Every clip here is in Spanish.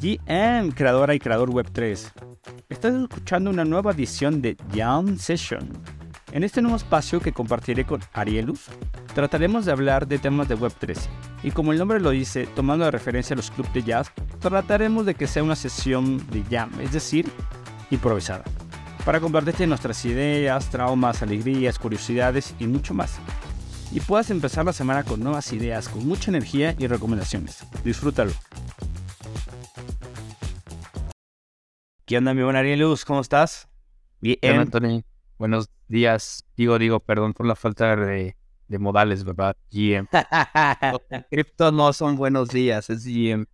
GM, creadora y creador Web3. Estás escuchando una nueva edición de Jam Session. En este nuevo espacio que compartiré con Arielus, trataremos de hablar de temas de Web3. Y como el nombre lo dice, tomando de referencia a los clubes de jazz, trataremos de que sea una sesión de jam, es decir, improvisada, para compartirte nuestras ideas, traumas, alegrías, curiosidades y mucho más. Y puedas empezar la semana con nuevas ideas, con mucha energía y recomendaciones. Disfrútalo. ¿Qué onda, mi buen Arielus? ¿Cómo estás? Bien. Hola, Anthony. Buenos días. Digo, digo, perdón por la falta de, modales, ¿verdad? GM. Cripto no son buenos días, es GM.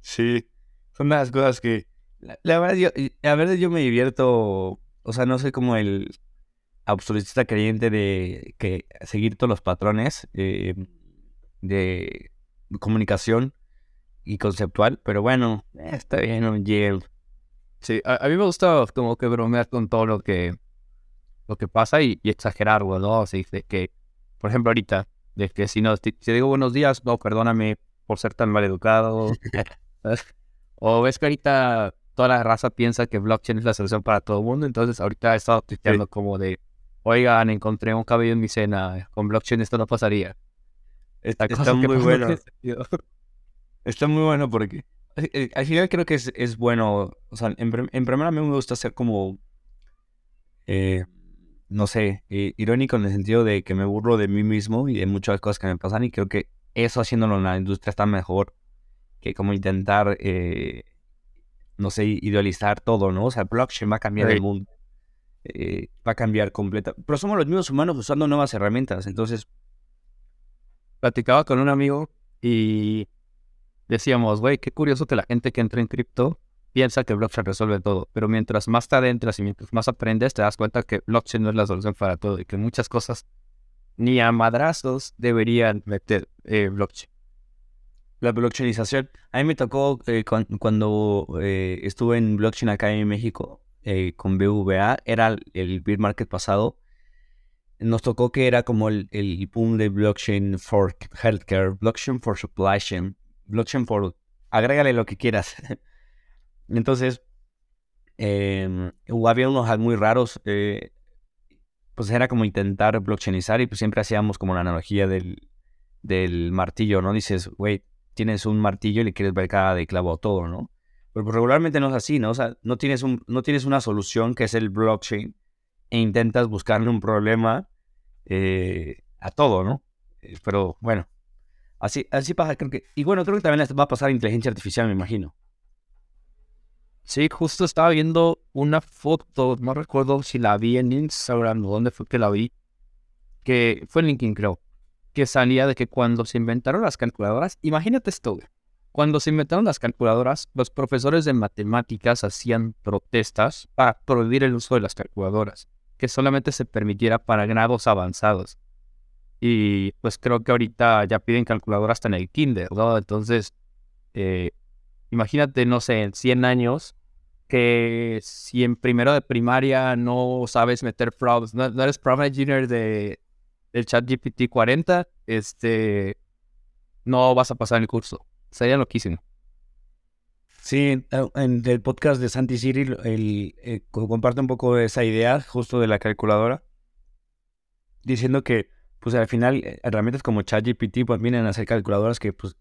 Sí, son las cosas que... La, verdad, yo, a ver, yo me divierto, o sea, no soy como el absolutista creyente de que seguir todos los patrones eh, de comunicación y conceptual, pero bueno, está bien un GM. Sí, a, mí me gusta como que bromear con todo lo que lo que pasa y, exagerar, ¿no? Así de que, por ejemplo, ahorita, de que si no, si, digo buenos días, no, perdóname por ser tan mal educado. o ves que ahorita toda la raza piensa que blockchain es la solución para todo el mundo, entonces ahorita he estado tuiteando como de, oigan, encontré un cabello en mi cena, con blockchain esto no pasaría. Está, está muy bueno. Está muy bueno porque al final creo que es, es bueno, o sea, en, en primera me gusta ser como, eh, no sé, irónico en el sentido de que me burlo de mí mismo y de muchas cosas que me pasan y creo que eso haciéndolo en la industria está mejor que como intentar, no sé, idealizar todo, ¿no? O sea, blockchain va a cambiar el mundo, va a cambiar completa, pero somos los mismos humanos usando nuevas herramientas, entonces... Platicaba con un amigo y decíamos, güey, qué curioso que la gente que entra en cripto piensa que blockchain resuelve todo, pero mientras más te adentras y mientras más aprendes, te das cuenta que blockchain no es la solución para todo y que muchas cosas ni a madrazos deberían meter eh, blockchain. La blockchainización. A mí me tocó eh, cuando eh, estuve en blockchain acá en México con BVA, era el beer market pasado. Nos tocó que era como el, el boom de blockchain for healthcare, blockchain for supply chain, blockchain for, agrégale lo que quieras. Entonces, eh, había unos muy raros, eh, pues era como intentar blockchainizar y pues siempre hacíamos como la analogía del, del martillo, ¿no? Dices, güey, tienes un martillo y le quieres ver cada de clavo a todo, ¿no? Pero pues, regularmente no es así, ¿no? O sea, no tienes, un, no tienes una solución que es el blockchain e intentas buscarle un problema eh, a todo, ¿no? Eh, pero bueno, Así, así pasa, creo que. Y bueno, creo que también va a pasar inteligencia artificial, me imagino. Sí, justo estaba viendo una foto, no recuerdo si la vi en Instagram o dónde fue que la vi, que fue en LinkedIn, creo, que salía de que cuando se inventaron las calculadoras, imagínate esto, cuando se inventaron las calculadoras, los profesores de matemáticas hacían protestas para prohibir el uso de las calculadoras, que solamente se permitiera para grados avanzados. Y pues creo que ahorita ya piden calculadora hasta en el kinder, ¿no? Entonces, eh, imagínate, no sé, en 100 años, que si en primero de primaria no sabes meter prompts, no, eres prompt engineer de, del chat GPT 40, este, no vas a pasar el curso. Sería loquísimo. Sí, en el podcast de Santi Cyril el, eh, comparte un poco esa idea justo de la calculadora, diciendo que pues al final eh, herramientas como ChatGPT pues vienen a ser calculadoras que pues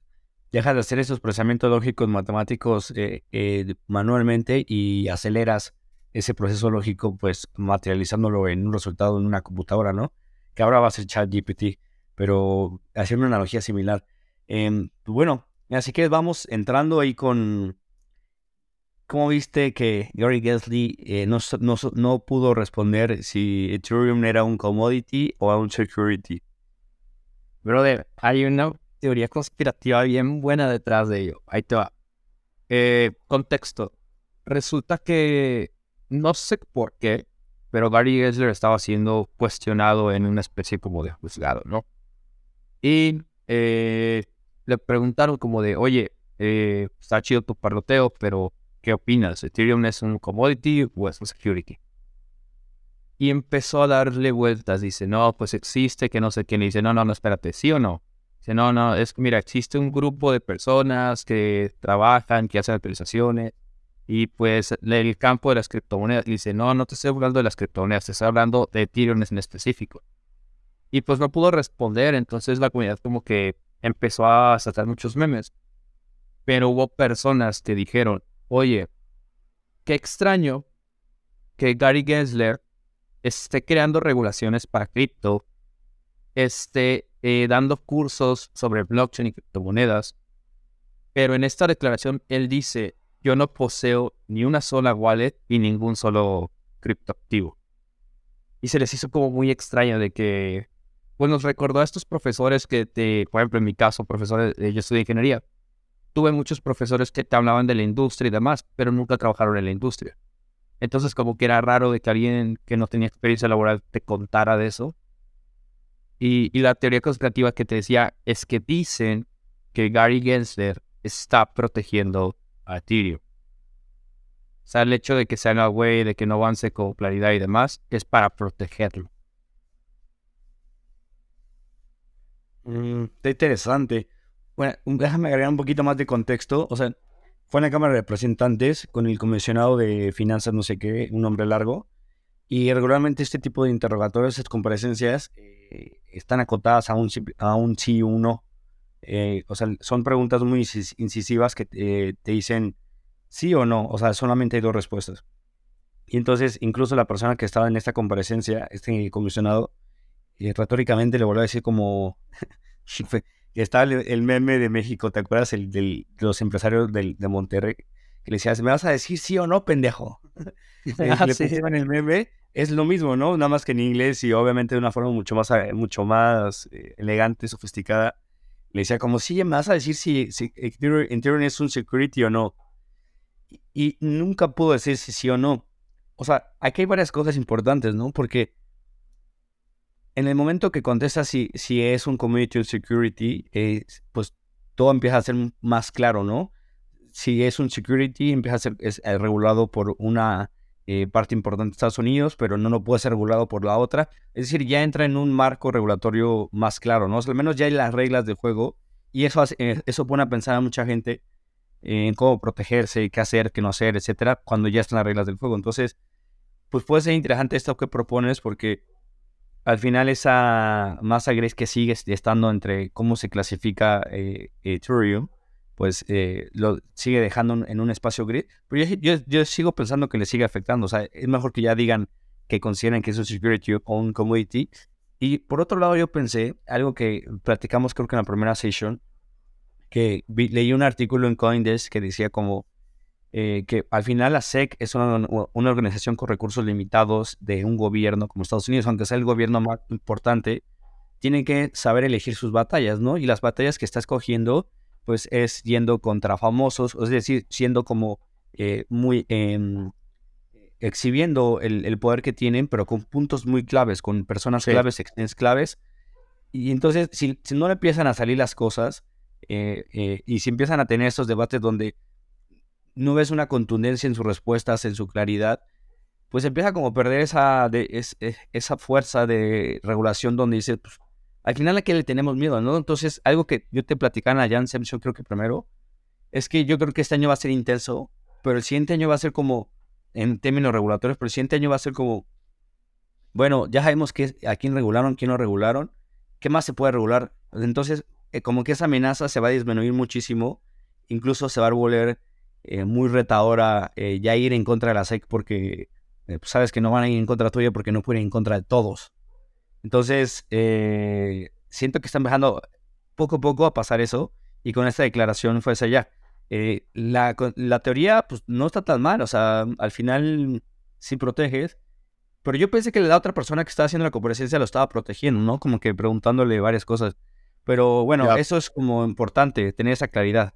dejas de hacer esos procesamientos lógicos matemáticos eh, eh, manualmente y aceleras ese proceso lógico pues materializándolo en un resultado en una computadora, ¿no? Que ahora va a ser ChatGPT, pero haciendo una analogía similar. Em, bueno, así que vamos entrando ahí con... ¿Cómo viste que Gary Gensler no, no, no, pudo responder si Ethereum era un commodity o un security? Brother, hay una teoría conspirativa bien buena detrás de ello. Ahí te va. Eh, contexto. Resulta que no sé por qué, pero Gary Gensler estaba siendo cuestionado en una especie como de juzgado, ¿no? Y eh, le preguntaron como de, oye, eh, está chido tu parloteo, pero ¿qué opinas? ¿Ethereum es un commodity o es un security? Y empezó a darle vueltas, dice, no, pues existe, que no sé quién. dice, no, no, no, espérate, ¿sí o no? Dice, no, no, es que mira, existe un grupo de personas que trabajan, que hacen actualizaciones, y pues el campo de las criptomonedas. dice, no, no te estoy hablando de las criptomonedas, te estoy hablando de Ethereum en específico. Y pues no pudo responder, entonces la comunidad como que empezó a sacar muchos memes. Pero hubo personas que dijeron, oye, qué extraño que Gary Gensler esté creando regulaciones para cripto, esté eh, dando cursos sobre blockchain y criptomonedas, pero en esta declaración él dice, yo no poseo ni una sola wallet y ningún solo criptoactivo. Y se les hizo como muy extraño de que, pues nos recordó a estos profesores que, te, por ejemplo, en mi caso, profesores, yo estudié ingeniería, tuve muchos profesores que te hablaban de la industria y demás, pero nunca trabajaron en la industria. Entonces como que era raro de que alguien que no tenía experiencia laboral te contara de eso. Y, la teoría conspirativa que te decía es que dicen que Gary Gensler está protegiendo a Ethereum. O sea, el hecho de que sea una way, de que no avance con claridad y demás, es para protegerlo. Mm, está interesante. Bueno, déjame agregar un poquito más de contexto. O sea, fue en la Cámara de Representantes con el comisionado de finanzas, no sé qué, un nombre largo. Y regularmente este tipo de interrogatorios, estas comparecencias, eh, están acotadas a un, a un sí o un no. Eh, o sea, son preguntas muy incisivas que te dicen sí o no. O sea, solamente hay dos respuestas. Y entonces, incluso la persona que estaba en esta comparecencia, este comisionado, eh, retóricamente le volvió a decir como, estaba el, meme de México, ¿te acuerdas? El de los empresarios de Monterrey, que le decías, ¿me vas a decir sí o no, pendejo? ah, le pusieron el meme, es lo mismo, ¿no? Nada más que en inglés y obviamente de una forma mucho más, eh, mucho más eh, elegante, sofisticada. Le decía como, sí, me vas a decir si, si Ethereum es un security o no. Y, y nunca pudo decir si sí o no. O sea, aquí hay varias cosas importantes, ¿no? Porque en el momento que contestas si, si es un community security, pues todo empieza a ser más claro, ¿no? Si es un security, empieza a ser eh, regulado por una eh, parte importante de Estados Unidos, pero no lo puede ser regulado por la otra. Es decir, ya entra en un marco regulatorio más claro, ¿no? al menos ya hay las reglas del juego y eso, eh, eso pone a pensar a mucha gente en cómo protegerse, qué hacer, qué no hacer, etcétera, cuando ya están las reglas del juego. Entonces, pues puede ser interesante esto que propones porque al final esa masa gris que sigue estando entre cómo se clasifica eh, Ethereum, pues eh, lo sigue dejando en un espacio gris. Pero yo, sigo pensando que le sigue afectando. O sea, es mejor que ya digan que consideren que es un security o un commodity. Y por otro lado, yo pensé, algo que platicamos creo que en la primera session, que leí un artículo en Coindesk que decía como eh, que al final la SEC es una, organización con recursos limitados de un gobierno como Estados Unidos, aunque sea el gobierno más importante, tiene que saber elegir sus batallas, ¿no? Y las batallas que está escogiendo, pues es yendo contra famosos, es decir, siendo como eh, muy... Em, exhibiendo el, poder que tienen, pero con puntos muy claves, con personas claves, extens claves. Y entonces, si, no le empiezan a salir las cosas, eh, y si empiezan a tener esos debates donde no ves una contundencia en sus respuestas, en su claridad, pues empieza como a perder esa, de, e, esa fuerza de regulación donde dices, pues, al final a qué le tenemos miedo, ¿no? Entonces, algo que yo te platicaba allá en yo creo que primero, es que yo creo que este año va a ser intenso, pero el siguiente año va a ser como, en términos regulatorios, pero el siguiente año va a ser como, bueno, ya sabemos que, a quién regularon, quién no regularon, qué más se puede regular. Entonces, eh, como que esa amenaza se va a disminuir muchísimo, incluso se va a volver eh, muy retadora eh, ya ir en contra de la SEC porque eh, pues, sabes que no van a ir en contra tuya porque no pueden ir en contra de todos. Entonces, siento que están empezando poco a poco a pasar eso y con esta declaración fue hacia allá. La, la, teoría pues no está tan mal, o sea, al final sí proteges, pero yo pensé que la otra persona que estaba haciendo la comparecencia lo estaba protegiendo, ¿no? Como que preguntándole varias cosas. Pero bueno, eso es como importante, tener esa claridad.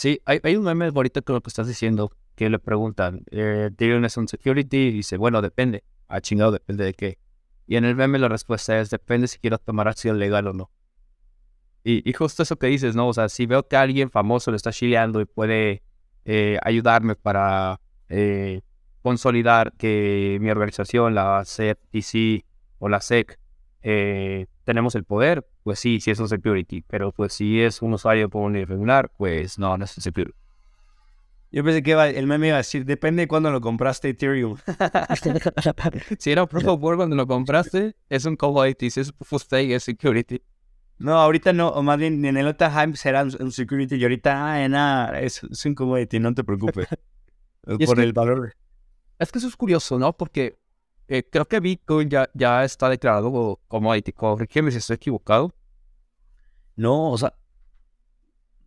Sí, hay, hay un meme ahorita con lo que estás diciendo, que le preguntan, eh, ¿tienes un security? Y dice, bueno, depende. Ah, chingado, depende de qué. Y en el meme la respuesta es, depende si quiero tomar acción legal o no. Y, justo eso que dices, ¿no? O sea, si veo que alguien famoso le está chileando y puede eh, ayudarme para eh, consolidar que mi organización, la CEPTC o la SEC, tenemos el poder, pues sí, sí es un security, pero pues si es un usuario común y regular, pues no, no es un security. Yo pensé que el meme iba a decir, depende de cuándo lo compraste Ethereum. si era un proof of work cuando lo compraste, es un commodity, si es proof of stake, es security. No, ahorita no, o más bien en el otro time será un security y ahorita ah, nada, es, es, un commodity, no te preocupes. por el valor. Es que eso es curioso, ¿no? Porque eh, creo que Bitcoin ya, ya está declarado commodity. Corrígeme si estoy equivocado. No, o sea,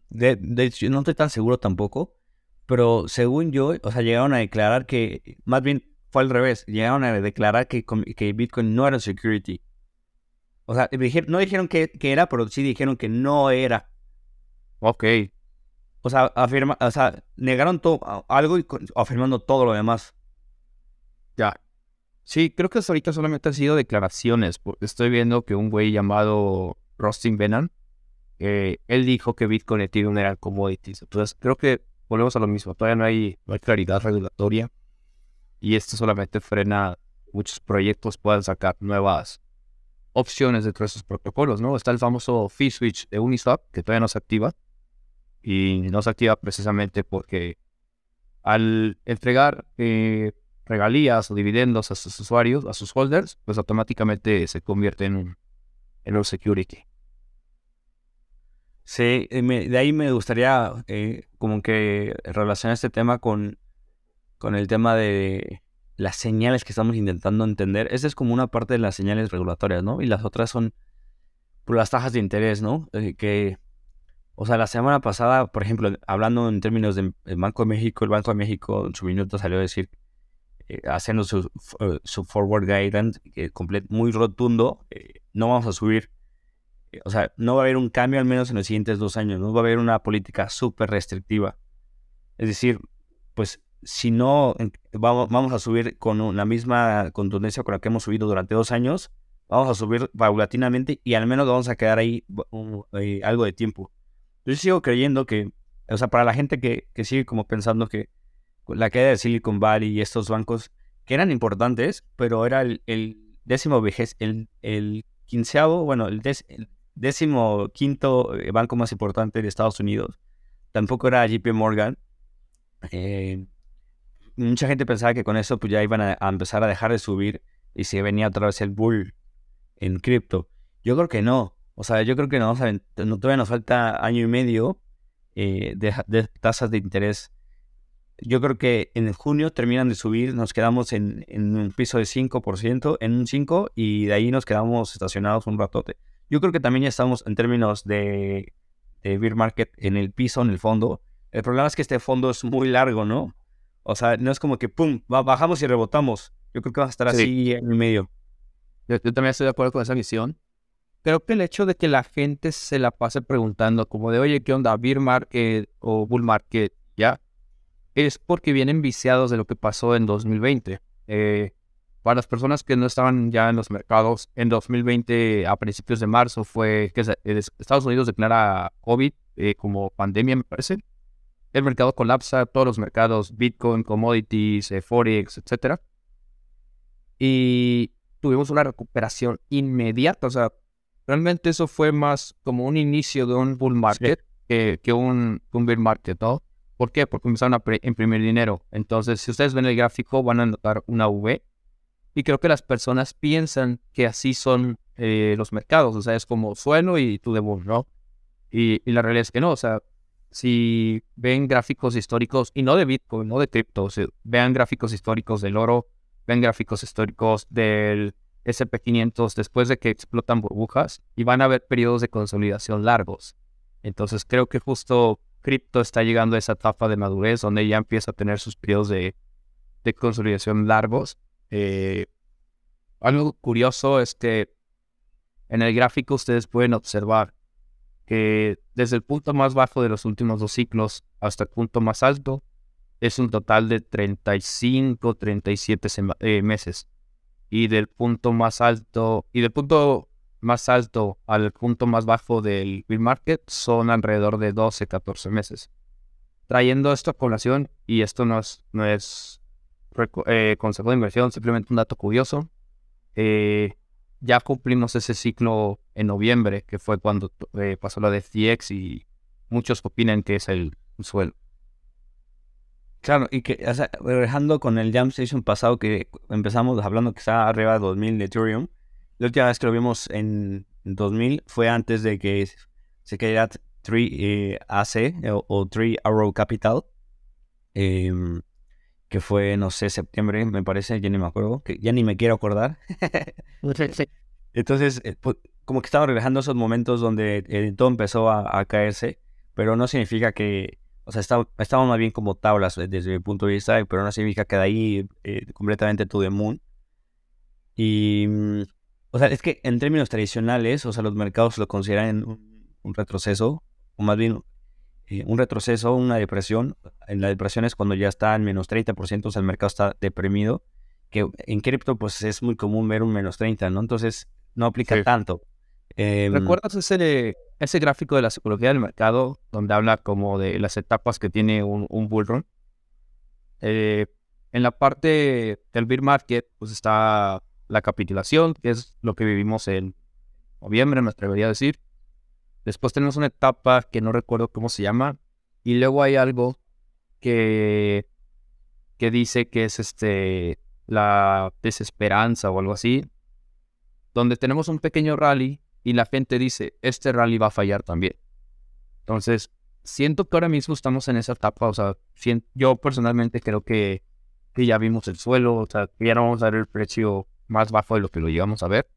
de, de, no estoy tan seguro tampoco, pero según yo, o sea, llegaron a declarar que, más bien fue al revés, llegaron a declarar que, que Bitcoin no era security. O sea, no dijeron que, era, pero sí dijeron que no era. Ok. O sea, afirma, o sea negaron todo, algo y afirmando todo lo demás. Ya. Sí, creo que hasta ahorita solamente han sido declaraciones. Estoy viendo que un güey llamado Rustin Benan, eh, él dijo que Bitcoin y Ethereum eran commodities. Entonces, creo que volvemos a lo mismo. Todavía no hay, claridad regulatoria. Y esto solamente frena muchos proyectos puedan sacar nuevas opciones dentro de esos protocolos, ¿no? Está el famoso fee switch de Uniswap, que todavía no se activa. Y no se activa precisamente porque al entregar eh, regalías o dividendos a sus usuarios, a sus holders, pues automáticamente se convierte en un, en un security. Sí, de ahí me gustaría eh, como que relacionar este tema con, con el tema de las señales que estamos intentando entender. Esa es como una parte de las señales regulatorias, ¿no? Y las otras son por pues, las tasas de interés, ¿no? Eh, que, o sea, la semana pasada, por ejemplo, hablando en términos del Banco de México, el Banco de México en su minuto salió a decir, eh, haciendo su, su, forward guidance muy rotundo, no vamos a subir o sea, no va a haber un cambio al menos en los siguientes dos años, no va a haber una política súper restrictiva. Es decir, pues si no vamos, vamos a subir con la misma contundencia con la que hemos subido durante dos años, vamos a subir paulatinamente y al menos vamos a quedar ahí eh, algo de tiempo. Yo sigo creyendo que, o sea, para la gente que, que sigue como pensando que la caída de Silicon Valley y estos bancos, que eran importantes, pero era el, décimo vejez, el, quinceavo, bueno, el, el décimo quinto eh, banco más importante de Estados Unidos. Tampoco era JP Morgan. Eh, mucha gente pensaba que con eso pues ya iban a, empezar a dejar de subir y se venía otra vez el bull en cripto. Yo creo que no. O sea, yo creo que no, todavía nos falta año y medio eh, de, tasas de interés. Yo creo que en junio terminan de subir, nos quedamos en, en un piso de 5%, en un 5%, y de ahí nos quedamos estacionados un ratote. Yo creo que también ya estamos en términos de, de beer market en el piso, en el fondo. El problema es que este fondo es muy largo, ¿no? O sea, no es como que, ¡pum!, bajamos y rebotamos. Yo creo que va a estar así en el medio. Yo, también estoy de acuerdo con esa visión. Creo que el hecho de que la gente se la pase preguntando como de, oye, ¿qué onda? Beer market o bull market, ¿ya? Es porque vienen viciados de lo que pasó en 2020. Eh, para las personas que no estaban ya en los mercados, en 2020, a principios de marzo, fue que Estados Unidos declara COVID eh, como pandemia, me parece. El mercado colapsa, todos los mercados, Bitcoin, commodities, eh, Forex, etc. Y tuvimos una recuperación inmediata. O sea, realmente eso fue más como un inicio de un bull market que, un, un bear market, ¿no? ¿Por qué? Porque empezaron a imprimir dinero. Entonces, si ustedes ven el gráfico, van a notar una V y creo que las personas piensan que así son eh, los mercados, o sea, es como suelo y tú debo, ¿no? Y, la realidad es que no, o sea, si ven gráficos históricos, y no de Bitcoin, no de cripto, o vean gráficos históricos del oro, ven gráficos históricos del SP500 después de que explotan burbujas y van a ver periodos de consolidación largos. Entonces creo que justo cripto está llegando a esa etapa de madurez donde ya empieza a tener sus periodos de, consolidación largos eh, algo curioso es que en el gráfico ustedes pueden observar que desde el punto más bajo de los últimos dos ciclos hasta el punto más alto es un total de 35, 37 eh, meses. Y del punto más alto, y del punto más alto al punto más bajo del bill market son alrededor de 12, 14 meses. Trayendo esto a colación, y esto no es, no es eh, consejo de inversión, simplemente un dato curioso. Eh, ya cumplimos ese ciclo en noviembre, que fue cuando eh, pasó lo de FTX y muchos opinan que es el suelo. Claro, y que, o sea, regresando con el Jam Station pasado que empezamos hablando que estaba arriba de 2000 de Ethereum, la última vez que lo vimos en 2000 fue antes de que se cayera 3 eh, AC eh, o, 3 Arrow Capital, em, que fue, no sé, septiembre, me parece, ya ni me acuerdo, que ya ni me quiero acordar. Entonces, eh, pues, como que estaba regresando esos momentos donde todo empezó a caerse, pero no significa que o sea, estamos más bien como tablas eh, desde mi punto de vista, pero no significa que de ahí eh, completamente to the moon. Y, mm, o sea, es que en términos tradicionales, o sea, los mercados lo consideran un, retroceso, o más bien eh, un retroceso, una depresión. En la depresión es cuando ya está en menos 30%, o sea, el mercado está deprimido, que en cripto pues es muy común ver un menos 30, ¿no? Entonces, no aplica tanto. Em, ¿Recuerdas ese, ese gráfico de la psicología del mercado donde habla como de las etapas que tiene un, un bull run? Eh, en la parte del bear market, pues está la capitulación, que es lo que vivimos en noviembre, me atrevería a decir. Después tenemos una etapa que no recuerdo cómo se llama. Y luego hay algo que, que dice que es este la desesperanza o algo así. Donde tenemos un pequeño rally y la gente dice, este rally va a fallar también. Entonces, siento que ahora mismo estamos en esa etapa, o sea, yo personalmente creo que, que ya vimos el suelo, o sea, ya no vamos a ver el precio más bajo de lo que lo llegamos a ver.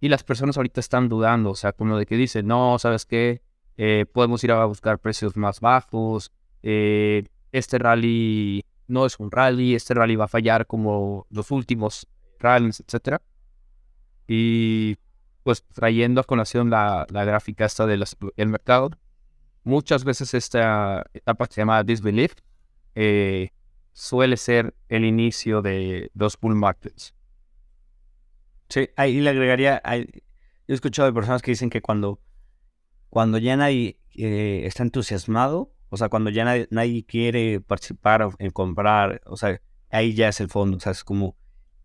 Y las personas ahorita están dudando, o sea, como de que dicen, no, ¿sabes qué? Eh, podemos ir a buscar precios más bajos, eh, este rally no es un rally, este rally va a fallar como los últimos rallies, etc. Y pues trayendo a colación la, la gráfica esta del mercado, muchas veces esta etapa que se llama disbelief eh, suele ser el inicio de los bull markets. Sí, ahí le agregaría, yo he escuchado de personas que dicen que cuando, cuando ya nadie eh, está entusiasmado, o sea, cuando ya nadie, nadie, quiere participar en comprar, o sea, ahí ya es el fondo, o sea, es como,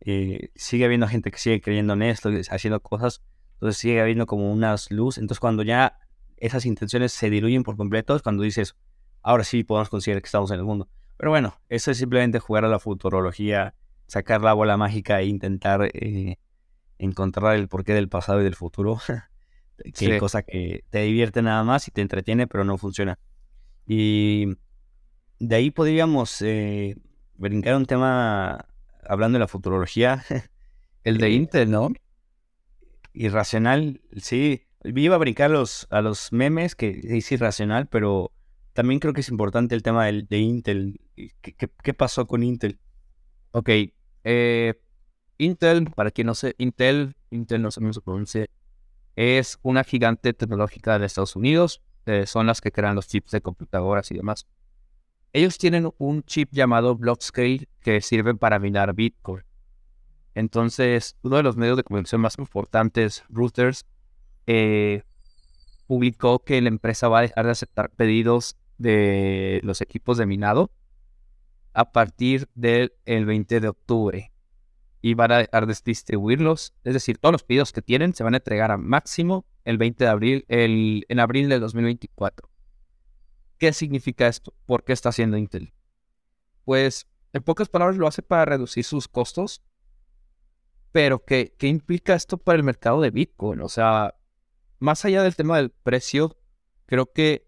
eh, sigue habiendo gente que sigue creyendo en esto, haciendo cosas, entonces sigue habiendo como unas luz. Entonces cuando ya esas intenciones se diluyen por completo es cuando dices, ahora sí podemos considerar que estamos en el mundo. Pero bueno, eso es simplemente jugar a la futurología, sacar la bola mágica e intentar eh, encontrar el porqué del pasado y del futuro. que cosa que te divierte nada más y te entretiene, pero no funciona. Y de ahí podríamos eh, brincar un tema hablando de la futurología. El de eh, Intel, ¿no? irracional, sí. Iba a brincar los, a los memes, que es irracional, pero también creo que es importante el tema de, de Intel. ¿Qué, pasó con Intel? Ok. Eh, Intel, para quien no sé, Intel, Intel no sé cómo se pronuncia, es una gigante tecnológica de Estados Unidos. Eh, son las que crean los chips de computadoras y demás. Ellos tienen un chip llamado Blockscale que sirve para minar Bitcoin. Entonces, uno de los medios de comunicación más importantes, Reuters, eh, publicó que la empresa va a dejar de aceptar pedidos de los equipos de minado a partir del 20 de octubre y van a de distribuirlos. Es decir, todos los pedidos que tienen se van a entregar a máximo el 20 de abril, el, en abril de 2024. ¿Qué significa esto? ¿Por qué está haciendo Intel? Pues, en pocas palabras, lo hace para reducir sus costos pero ¿qué, ¿qué, implica esto para el mercado de Bitcoin? O sea, más allá del tema del precio, creo que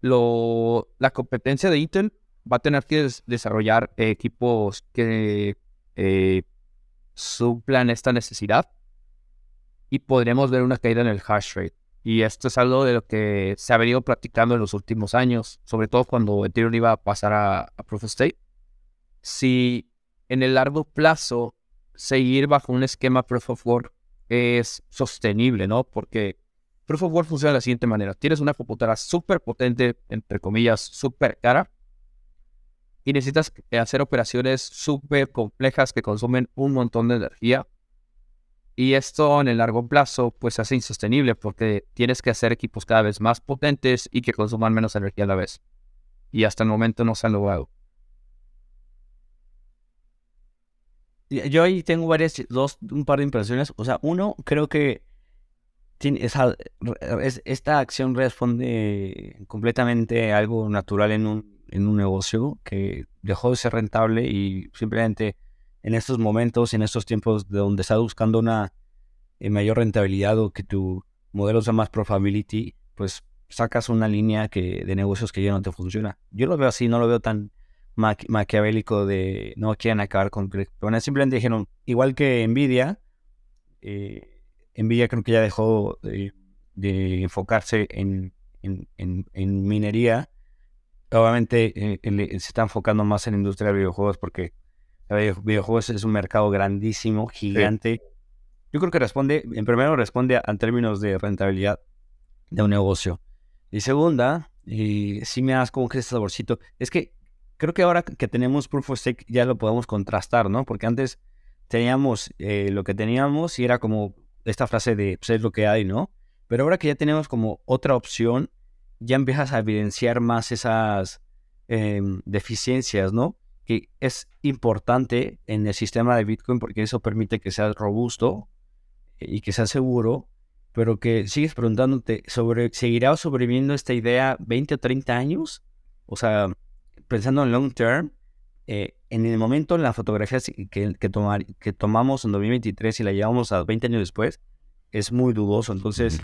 lo, la competencia de Intel va a tener que desarrollar equipos que eh, suplan esta necesidad y podremos ver una caída en el hash rate. Y esto es algo de lo que se ha venido practicando en los últimos años, sobre todo cuando Ethereum iba a pasar a, Proof of Stake. Si en el largo plazo seguir bajo un esquema Proof of Work es sostenible, ¿no? Porque Proof of Work funciona de la siguiente manera. Tienes una computadora súper potente, entre comillas, súper cara, y necesitas hacer operaciones súper complejas que consumen un montón de energía. Y esto en el largo plazo pues se hace insostenible porque tienes que hacer equipos cada vez más potentes y que consuman menos energía a la vez. Y hasta el momento no se han logrado. Yo ahí tengo varias, dos, un par de impresiones. O sea, uno, creo que esa, esta acción responde completamente a algo natural en un, en un negocio que dejó de ser rentable y simplemente en estos momentos, en estos tiempos de donde estás buscando una eh, mayor rentabilidad o que tu modelo sea más profitability, pues sacas una línea que, de negocios que ya no te funciona. Yo lo veo así, no lo veo tan maquiavélico de no quieren acabar con Bueno, simplemente dijeron, igual que Nvidia, eh, Nvidia creo que ya dejó de, enfocarse en, minería. Obviamente eh, se está enfocando más en la industria de videojuegos porque videojuegos es un mercado grandísimo, gigante. Yo creo que responde, en primero responde a, términos de rentabilidad de un negocio. Y segunda, y si me das como que este saborcito, es que creo que ahora que tenemos Proof of Stake ya lo podemos contrastar, ¿no? Porque antes teníamos eh, lo que teníamos y era como esta frase de pues es lo que hay, ¿no? Pero ahora que ya tenemos como otra opción, ya empiezas a evidenciar más esas em, deficiencias, ¿no? Que es importante en el sistema de Bitcoin porque eso permite que sea robusto y que sea seguro, pero que sigues preguntándote sobre, ¿seguirá sobreviviendo esta idea 20 o 30 años? O sea, pensando en long term, eh, en el momento, en la fotografía que, que, tomar, que tomamos en 2023 y la llevamos a 20 años después, es muy dudoso. Entonces,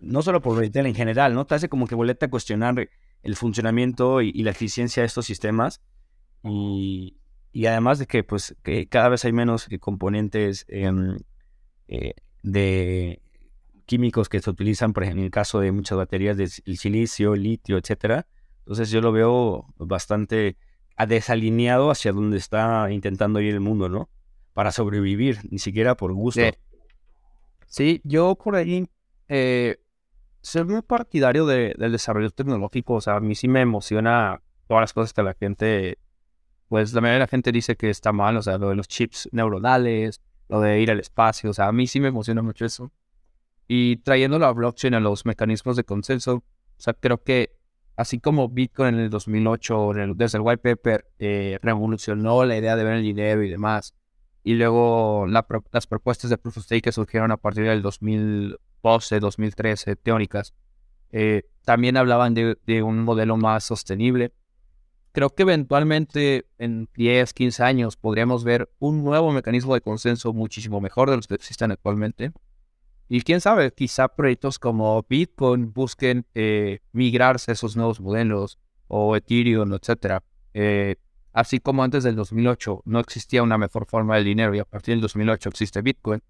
no solo por retail en general, ¿no? Te hace como que volverte a cuestionar el funcionamiento y, la eficiencia de estos sistemas. Y, y, además de que, pues, que cada vez hay menos componentes em, eh, de químicos que se utilizan, por ejemplo, en el caso de muchas baterías del silicio, litio, etcétera. Entonces, yo lo veo bastante desalineado hacia donde está intentando ir el mundo, ¿no? Para sobrevivir, ni siquiera por gusto. Sí, yo por ahí eh, soy muy partidario del desarrollo tecnológico. O sea, a mí sí me emociona todas las cosas que la gente, pues la mayoría de la gente dice que está mal. O sea, lo de los chips neuronales, lo de ir al espacio. O sea, a mí sí me emociona mucho eso. Y trayendo la blockchain a los mecanismos de consenso, o sea, creo que así como Bitcoin en el 2008, desde el white paper, eh, revolucionó la idea de ver el dinero y demás, y luego las propuestas de Proof of Stake que surgieron a partir del 2012, 2013, teóricas, eh, también hablaban de, un modelo más sostenible. Creo que eventualmente en 10, 15 años podríamos ver un nuevo mecanismo de consenso muchísimo mejor de los que existen actualmente. Y quién sabe, quizá proyectos como Bitcoin busquen eh, migrarse a esos nuevos modelos o Ethereum, etcétera. Eh, así como antes del 2008 no existía una mejor forma de dinero y a partir del 2008 existe Bitcoin,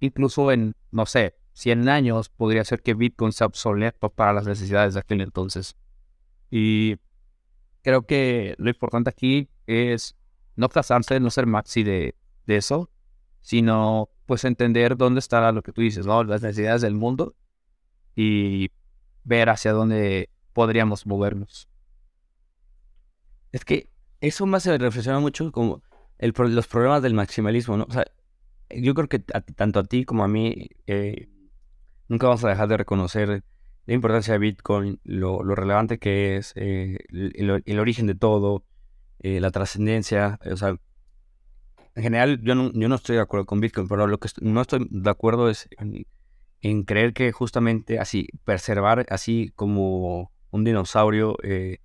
incluso en, no sé, 100 años podría ser que Bitcoin sea obsoleto para las necesidades de aquel entonces. Y creo que lo importante aquí es no casarse, no ser maxi de, de eso, sino pues entender dónde está lo que tú dices, ¿no? Las necesidades del mundo y ver hacia dónde podríamos movernos. Es que eso me hace reflexionar mucho como el, los problemas del maximalismo, ¿no? O sea, yo creo que tanto a ti como a mí eh, nunca vamos a dejar de reconocer la importancia de Bitcoin, lo, relevante que es, eh, el, origen de todo, eh, la trascendencia, o sea, en general, yo no, yo no estoy de acuerdo con Bitcoin, pero lo que no estoy de acuerdo es en, creer que justamente así, preservar así como un dinosaurio eh,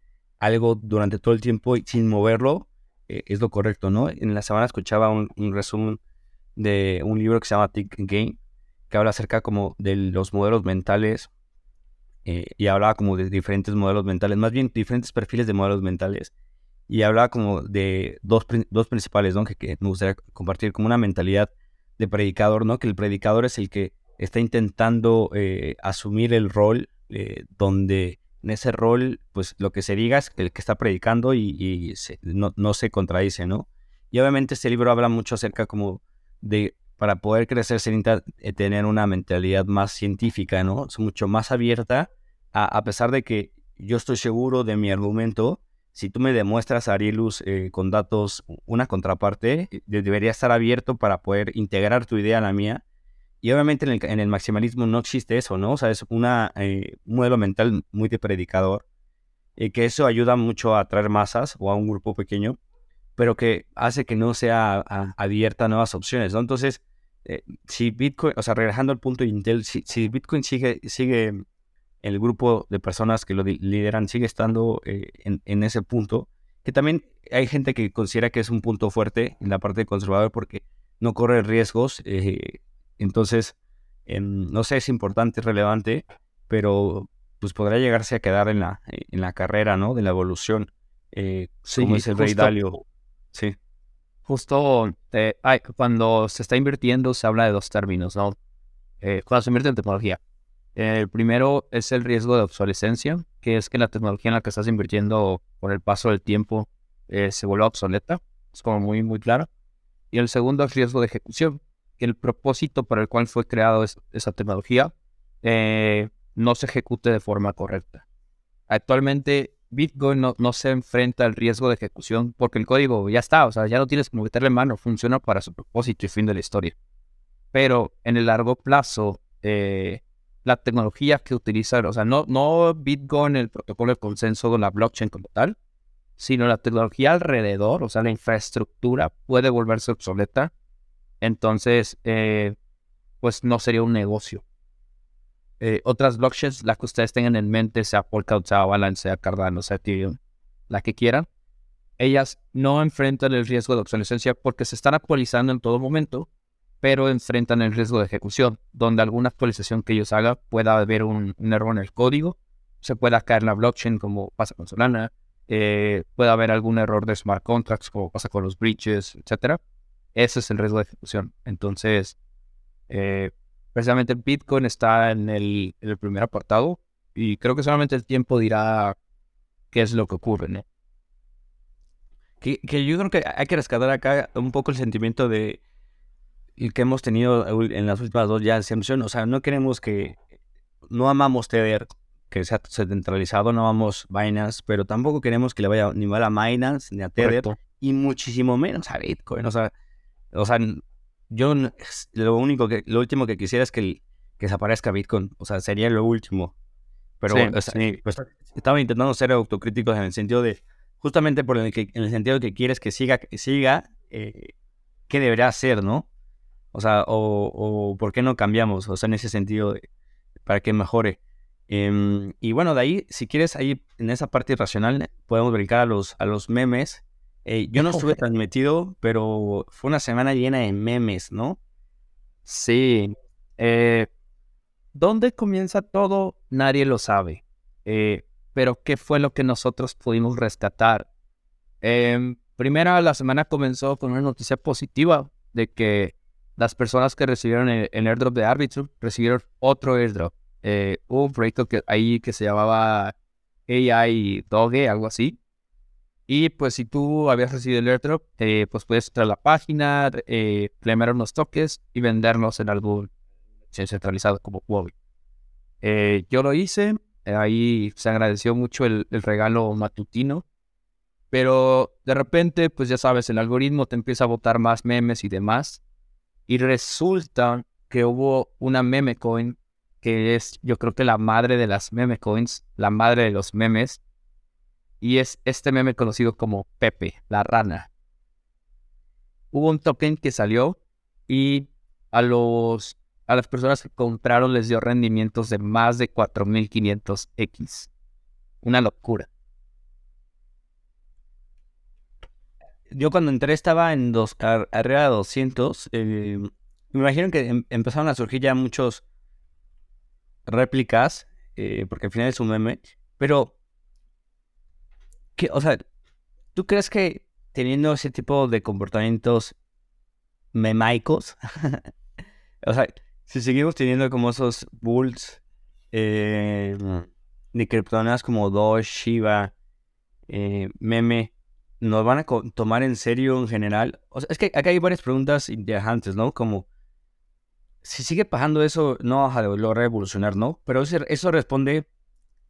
algo durante todo el tiempo y sin moverlo eh, es lo correcto, ¿no? En la semana escuchaba un, resumen de un libro que se llama Tick Game, que habla acerca como de los modelos mentales eh, y hablaba como de diferentes modelos mentales, más bien diferentes perfiles de modelos mentales y hablaba como de dos, dos principales, ¿no? Que, me gustaría compartir, como una mentalidad de predicador, ¿no? Que el predicador es el que está intentando eh, asumir el rol donde en ese rol, pues lo que se diga es el que está predicando y, no, se contradice, ¿no? Y obviamente este libro habla mucho acerca como de, para poder crecer se necesita eh, tener una mentalidad más científica, ¿no? Es mucho más abierta, a, pesar de que yo estoy seguro de mi argumento, si tú me demuestras, Arielus, eh, con datos, una contraparte, eh, debería estar abierto para poder integrar tu idea a la mía. Y obviamente en el, maximalismo no existe eso, ¿no? O sea, es una, eh, un modelo mental muy de predicador, que eso ayuda mucho a atraer masas o a un grupo pequeño, pero que hace que no sea abierta a nuevas opciones, ¿no? Entonces, eh, si Bitcoin, o sea, relajando al punto de Intel, si, si, Bitcoin sigue, sigue, el grupo de personas que lo lideran sigue estando eh, en, en, ese punto, que también hay gente que considera que es un punto fuerte en la parte conservadora porque no corre riesgos, eh, entonces, em, no sé, es importante, es relevante, pero pues podrá llegarse a quedar en la, en la carrera, ¿no? De la evolución, sí, como es el Rey Dalio. Sí. Justo cuando se está invirtiendo se habla de dos términos, ¿no? Eh, cuando se invierte en tecnología. El primero es el riesgo de obsolescencia, que es que la tecnología en la que estás invirtiendo con el paso del tiempo eh, se vuelve obsoleta. Es como muy, muy claro. Y el segundo es riesgo de ejecución, el propósito para el cual fue creado esa tecnología eh, no se ejecute de forma correcta. Actualmente Bitcoin no, se enfrenta al riesgo de ejecución porque el código ya está, o sea, ya no tienes que meterle mano, funciona para su propósito y fin de la historia. Pero en el largo plazo, eh, la tecnología que utilizan, o sea, no, no Bitcoin, el protocolo de consenso de la blockchain como tal, sino la tecnología alrededor, o sea, la infraestructura puede volverse obsoleta. Entonces, eh, pues no sería un negocio. Eh, otras blockchains, la que ustedes tengan en mente, sea Polkadot, sea Avalanche, sea Cardano, sea Ethereum, la que quieran, ellas no enfrentan el riesgo de obsolescencia porque se están actualizando en todo momento, pero enfrentan el riesgo de ejecución, donde alguna actualización que ellos hagan pueda haber un, error en el código, se pueda caer la blockchain como pasa con Solana, eh, puede haber algún error de smart contracts como pasa con los breaches, etc. Ese es el riesgo de ejecución. Entonces, eh, precisamente Bitcoin está en el, primer apartado y creo que solamente el tiempo dirá qué es lo que ocurre. ¿no? Que, yo creo que hay que rescatar acá un poco el sentimiento de el que hemos tenido en las últimas dos ya O sea, no queremos que, no amamos Tether, que sea centralizado, no amamos Binance, pero tampoco queremos que le vaya ni mal a Binance ni a Tether, y muchísimo menos a Bitcoin. O sea, o sea yo lo único que, lo último que quisiera es que, que desaparezca Bitcoin. O sea, sería lo último. Pero pues, estaba intentando ser autocrítico en el sentido de, justamente por el que, en el sentido de que quieres que siga, que siga, eh, ¿qué debería hacer, no? O sea, o, o, por qué no cambiamos, o sea, en ese sentido, para que mejore. Em, y bueno, de ahí, si quieres, ahí en esa parte irracional, podemos brincar a los, a los memes eh, yo no estuve transmitido, pero fue una semana llena de memes, ¿no? Sí. Eh, ¿Dónde comienza todo? Nadie lo sabe. Eh, pero ¿qué fue lo que nosotros pudimos rescatar? Eh, primera, la semana comenzó con una noticia positiva de que las personas que recibieron el, airdrop de Arbitrum recibieron otro airdrop. hubo un proyecto que, ahí que se llamaba AI Doge, algo así. Y pues si tú habías recibido el airdrop, eh, pues puedes entrar a la página, eh, unos toques y venderlos en algún centralizado como Huawei. Eh, yo lo hice, ahí se agradeció mucho el, regalo matutino, pero de repente, pues ya sabes, el algoritmo te empieza a botar más memes y demás. Y resulta que hubo una meme coin que es, yo creo que la madre de las meme coins, la madre de los memes, y es este meme conocido como Pepe, la rana. Hubo un token que salió y a, los, a las personas que compraron les dio rendimientos de más de 4500x. Una locura. Yo cuando entré estaba en dos, arriba de 200. Eh, me imagino que em, empezaron a surgir ya muchos réplicas, eh, porque al final es un meme. Pero o sea, ¿tú crees que teniendo ese tipo de comportamientos memaicos, o sea, si seguimos teniendo como esos bulls eh, de criptomonedas como Doge, Shiba, eh, Meme, ¿nos van a tomar en serio en general? O sea, es que acá hay varias preguntas interesantes, ¿no? Como, si sigue pasando eso, no va a lograr evolucionar, ¿no? Pero eso, eso responde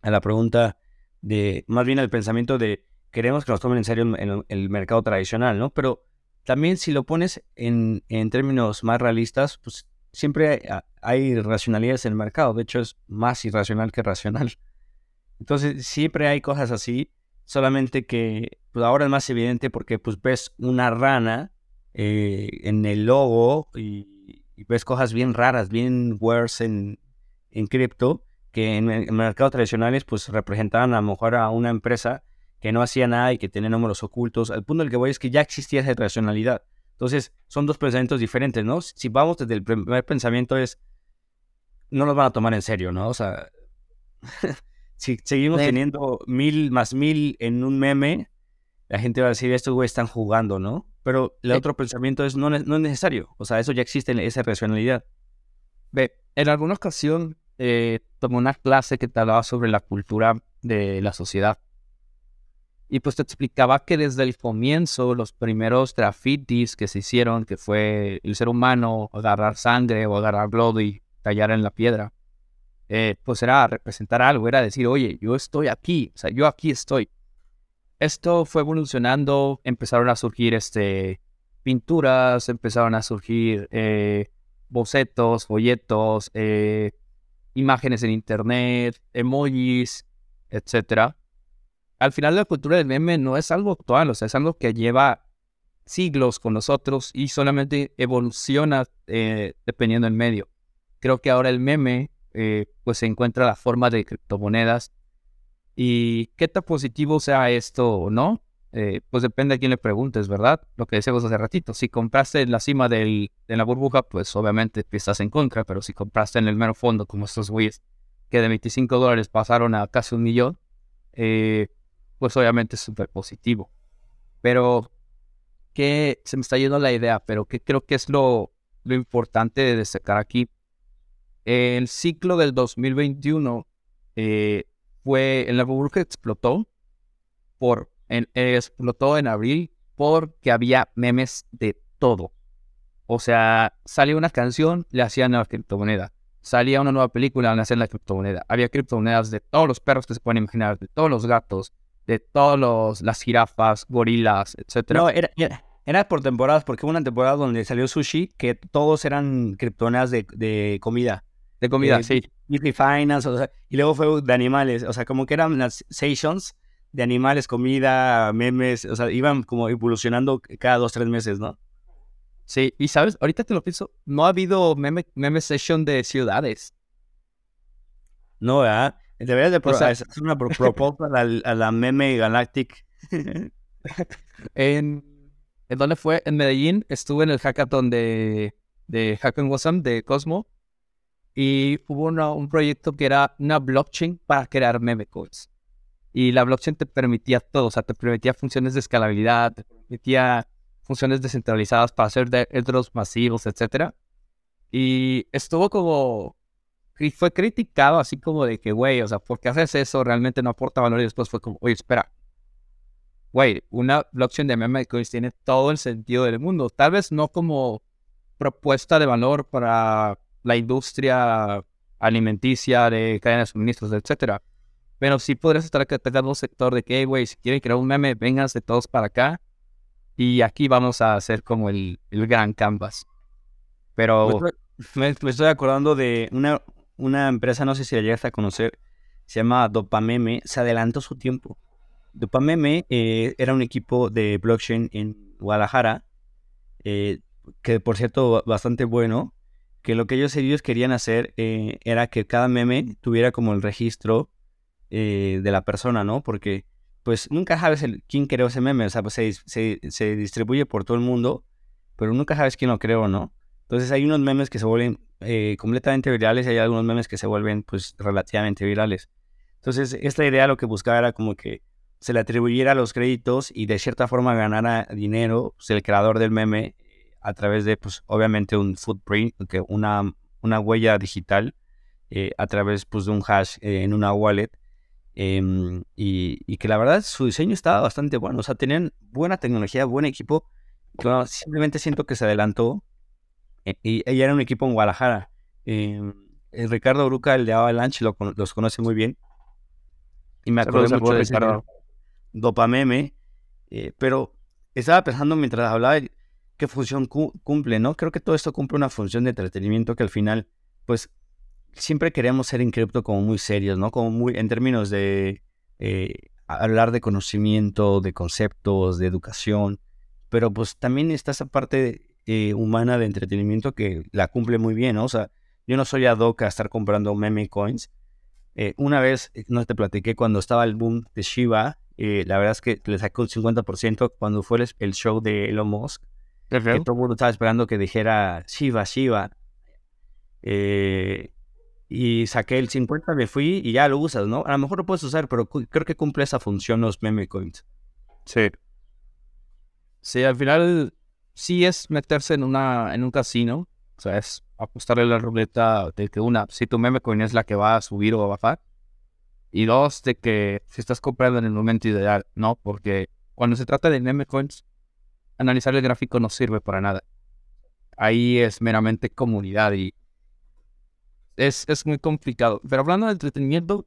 a la pregunta de, más bien al pensamiento de queremos que nos tomen en serio el, mercado tradicional, ¿no? Pero también si lo pones en, términos más realistas, pues siempre hay, irracionalidades en el mercado. De hecho, es más irracional que racional. Entonces, siempre hay cosas así, solamente que pues, ahora es más evidente porque pues ves una rana eh, en el logo y, ves cosas bien raras, bien worse en cripto, que en, en mercados tradicionales pues representaban a lo mejor a una empresa que no hacía nada y que tenía números ocultos. Al punto del que voy es que ya existía esa racionalidad. Entonces, son dos pensamientos diferentes, ¿no? Si vamos desde el primer pensamiento es, no nos van a tomar en serio, ¿no? O sea, si seguimos teniendo mil más mil en un meme, la gente va a decir, estos güeyes están jugando, ¿no? Pero el otro pensamiento es, no, no es necesario. O sea, eso ya existe en esa racionalidad. Ve, en alguna ocasión eh, tomé una clase que te hablaba sobre la cultura de la sociedad. Y pues te explicaba que desde el comienzo, los primeros grafitis que se hicieron, que fue el ser humano agarrar sangre o agarrar blood y tallar en la piedra, eh, pues era representar algo, era decir, oye, yo estoy aquí, o sea, yo aquí estoy. Esto fue evolucionando, empezaron a surgir este, pinturas, empezaron a surgir eh, bocetos, folletos, eh, imágenes en internet, emojis, etcétera al final la cultura del meme no es algo actual, o sea, es algo que lleva siglos con nosotros y solamente evoluciona eh, dependiendo del medio. Creo que ahora el meme eh, pues se encuentra la forma de criptomonedas y qué tan positivo sea esto o no, eh, pues depende a quién le preguntes, ¿verdad? Lo que decíamos hace ratito, si compraste en la cima de la burbuja, pues obviamente estás en contra, pero si compraste en el mero fondo, como estos güeyes que de 25 dólares pasaron a casi un millón, eh, pues obviamente es súper positivo. Pero, ¿qué? Se me está yendo la idea, pero ¿qué creo que es lo, lo importante de destacar aquí? El ciclo del 2021 eh, fue, en la burbuja explotó, por, en, explotó en abril porque había memes de todo. O sea, salía una canción, le hacían la criptomoneda. Salía una nueva película, le hacían la criptomoneda. Había criptomonedas de todos los perros que se pueden imaginar, de todos los gatos, de todas las jirafas, gorilas, etc. No, era, era, por temporadas, porque hubo una temporada donde salió sushi que todos eran criptomonedas de, de comida. De comida, eh, sí. Finance, o sea, y luego fue de animales, o sea, como que eran las sessions de animales, comida, memes, o sea, iban como evolucionando cada dos, tres meses, ¿no? Sí, y sabes, ahorita te lo pienso, no ha habido meme, meme session de ciudades. No, ¿verdad? Deberías de hacer una propuesta a, la, meme Galactic. en, ¿En dónde fue? En Medellín. Estuve en el hackathon de, de Hackon Wasm de Cosmo. Y hubo un proyecto que era una blockchain para crear meme codes. Y la blockchain te permitía todo. O sea, te permitía funciones de escalabilidad, te permitía funciones descentralizadas para hacer otros masivos, etc. Y estuvo como y fue criticado así como de que, güey, o sea, ¿por qué haces eso? Realmente no aporta valor. Y después fue como, oye, espera. Güey, una blockchain de meme coins tiene todo el sentido del mundo. Tal vez no como propuesta de valor para la industria alimenticia, de cadena de suministros, etcétera. Pero sí podrías estar atacando un sector de que, güey, si quieren crear un meme, vengas de todos para acá. Y aquí vamos a hacer como el, el gran canvas. Pero... Me, me, estoy acordando de una, una empresa, no sé si la llegaste a conocer, se llama Dopameme, se adelantó su tiempo. Dopameme eh, era un equipo de blockchain en Guadalajara, eh, que por cierto bastante bueno, que lo que ellos, ellos querían hacer eh, era que cada meme tuviera como el registro de la persona, ¿no? Porque pues nunca sabes quién creó ese meme, o sea, pues se, se, se distribuye por todo el mundo, pero nunca sabes quién lo creó, ¿no? Entonces hay unos memes que se vuelven eh, completamente virales y hay algunos memes que se vuelven pues relativamente virales. Entonces esta idea lo que buscaba era como que se le atribuyera los créditos y de cierta forma ganara dinero pues, el creador del meme a través de pues obviamente un footprint, una, una huella digital eh, a través pues de un hash eh, en una wallet. Em, y, y, que la verdad su diseño estaba bastante bueno, o sea, tenían buena tecnología, buen equipo. simplemente siento que se adelantó eh, y ella era un equipo en Guadalajara. Em, Ricardo Bruca, el de Avalanche, lo, los conoce muy bien. Y me acuerdo mucho de Ricardo. Dopameme. Eh, pero estaba pensando mientras hablaba qué función cumple, ¿no? Creo que todo esto cumple una función de entretenimiento que al final, pues, siempre queremos ser en cripto como muy serios, ¿no? Como muy, en términos de eh, hablar de conocimiento, de conceptos, de educación. Pero pues también está esa parte eh, humana de entretenimiento que la cumple muy bien, ¿no? O sea, yo no soy ad hoc a estar comprando meme coins. Eh, una vez, eh, no te platiqué, cuando estaba el boom de Shiba, la verdad es que le sacó el 50% cuando fue el, show de Elon Musk. Que todo el mundo estaba esperando que dijera Shiba, Shiba. Y saqué el 50, me fui y ya lo usas, ¿no? A lo mejor lo puedes usar, pero creo que cumple esa función los meme coins. Sí. Sí, al final sí es meterse en, una, en un casino. O sea, es apostarle la ruleta de que una, si tu meme coin es la que va a subir o a bajar. Y dos, de que si estás comprando en el momento ideal, ¿no? Porque cuando se trata de meme coins, analizar el gráfico no sirve para nada. Ahí es meramente comunidad y es, es muy complicado. Pero hablando de entretenimiento,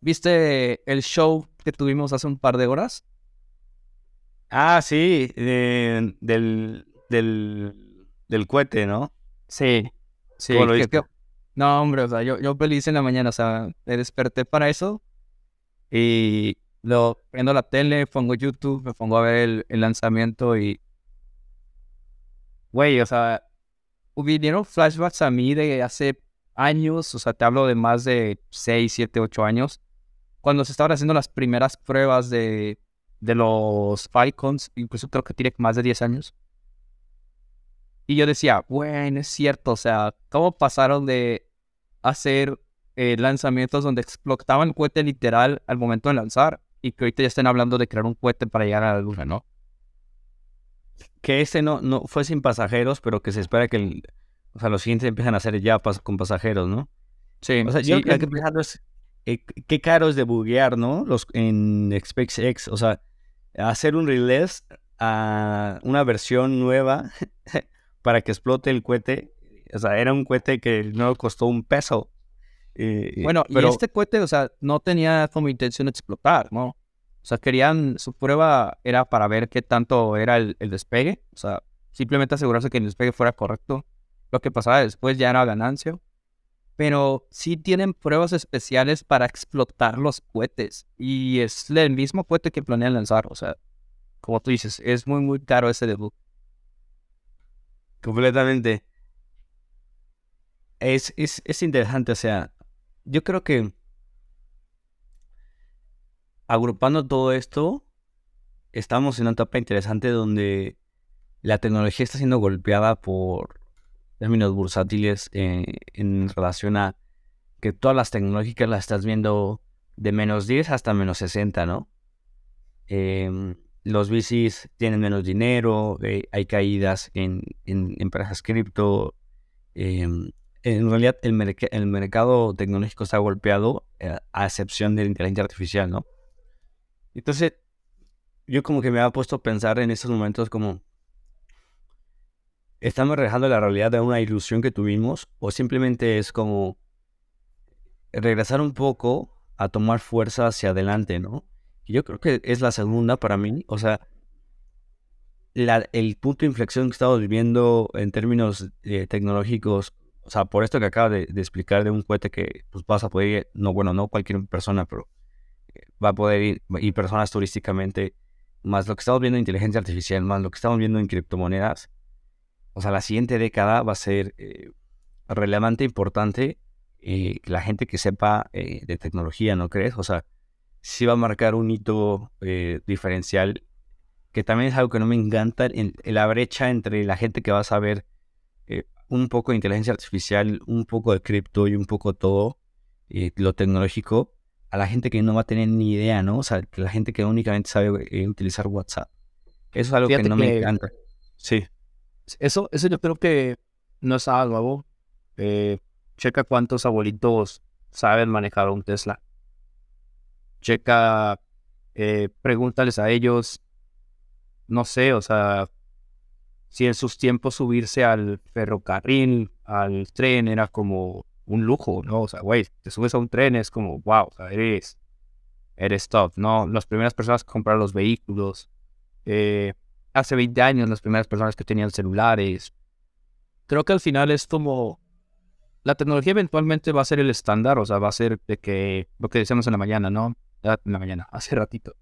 ¿viste el show que tuvimos hace un par de horas? Ah, sí, del, del, del cohete, ¿no? Sí, sí. no, hombre, o sea, yo, yo feliz en la mañana, o sea, me desperté para eso y lo prendo la tele, pongo YouTube, me pongo a ver el, lanzamiento y... Güey, o sea, vinieron flashbacks a mí de hace años, o sea, te hablo de más de 6, 7, 8 años, cuando se estaban haciendo las primeras pruebas de de los Falcons, incluso creo que tiene más de 10 años. Y yo decía, bueno, es cierto, o sea, ¿cómo pasaron de hacer eh, lanzamientos donde explotaban el cohete literal al momento de lanzar y que ahorita ya estén hablando de crear un cohete para llegar a la luna, ¿no? Que ese no, no fue sin pasajeros, pero que se espera que o sea, los siguientes empiezan a hacer ya con pasajeros, ¿no? Sí, o sea, yo creo que pensando es eh, qué caro es de buguear, ¿no? Los en SpaceX, o sea, hacer un release a una versión nueva para que explote el cohete. O sea, era un cohete que no costó un peso. bueno, pero... y este cohete, o sea, no tenía como intención de explotar, ¿no? O sea, querían, su prueba era para ver qué tanto era el, el despegue. O sea, simplemente asegurarse que el despegue fuera correcto. Lo que pasaba después ya era ganancia pero sí tienen pruebas especiales para explotar los cohetes. Y es el mismo cohete que planean lanzar. O sea, como tú dices, es muy, muy caro ese debut. Completamente. Es, es, es interesante, o sea, yo creo que agrupando todo esto, estamos en una etapa interesante donde la tecnología está siendo golpeada por términos bursátiles eh, en relación a que todas las tecnológicas las estás viendo de menos 10 hasta menos 60, ¿no? Em, los VCs tienen menos dinero, eh, hay caídas en, empresas cripto. Em, en realidad el, mercado tecnológico está golpeado eh, a excepción de la inteligencia artificial, ¿no? Entonces, yo como que me ha puesto a pensar en estos momentos como, ¿Estamos reflejando la realidad de una ilusión que tuvimos o simplemente es como regresar un poco a tomar fuerza hacia adelante, ¿no? Yo creo que es la segunda para mí, o sea, el punto de inflexión que estamos viviendo en términos eh, tecnológicos, o sea, por esto que acaba de, explicar de un cohete que pues vas a poder ir, no, bueno, no cualquier persona, pero eh, va a poder ir, ir personas turísticamente, más lo que estamos viendo en inteligencia artificial, más lo que estamos viendo en criptomonedas, o sea, la siguiente década va a ser eh, relevante, importante, eh, la gente que sepa eh, de tecnología, ¿no crees? O sea, sí va a marcar un hito diferencial, que también es algo que no me encanta, en, la brecha entre la gente que va a saber un poco de inteligencia artificial, un poco de cripto y un poco todo lo tecnológico, a la gente que no va a tener ni idea, ¿no? O sea, la gente que únicamente sabe utilizar WhatsApp. Eso es algo que no me encanta. Sí. Eso, eso yo creo que no es algo nuevo. Eh, checa cuántos abuelitos saben manejar un Tesla. Checa, eh, pregúntales a ellos, no sé, o sea, si en sus tiempos subirse al ferrocarril, al tren, era como un lujo, ¿no? O sea, güey, te subes a un tren, es como, wow, o sea, eres, eres top, ¿no? Las primeras personas que compraron los vehículos, eh, hace 20 años las primeras personas que tenían celulares. Creo que al final es como la tecnología eventualmente va a ser el estándar, o sea, va a ser de que lo que decíamos en la mañana, ¿no? En la mañana, hace ratito.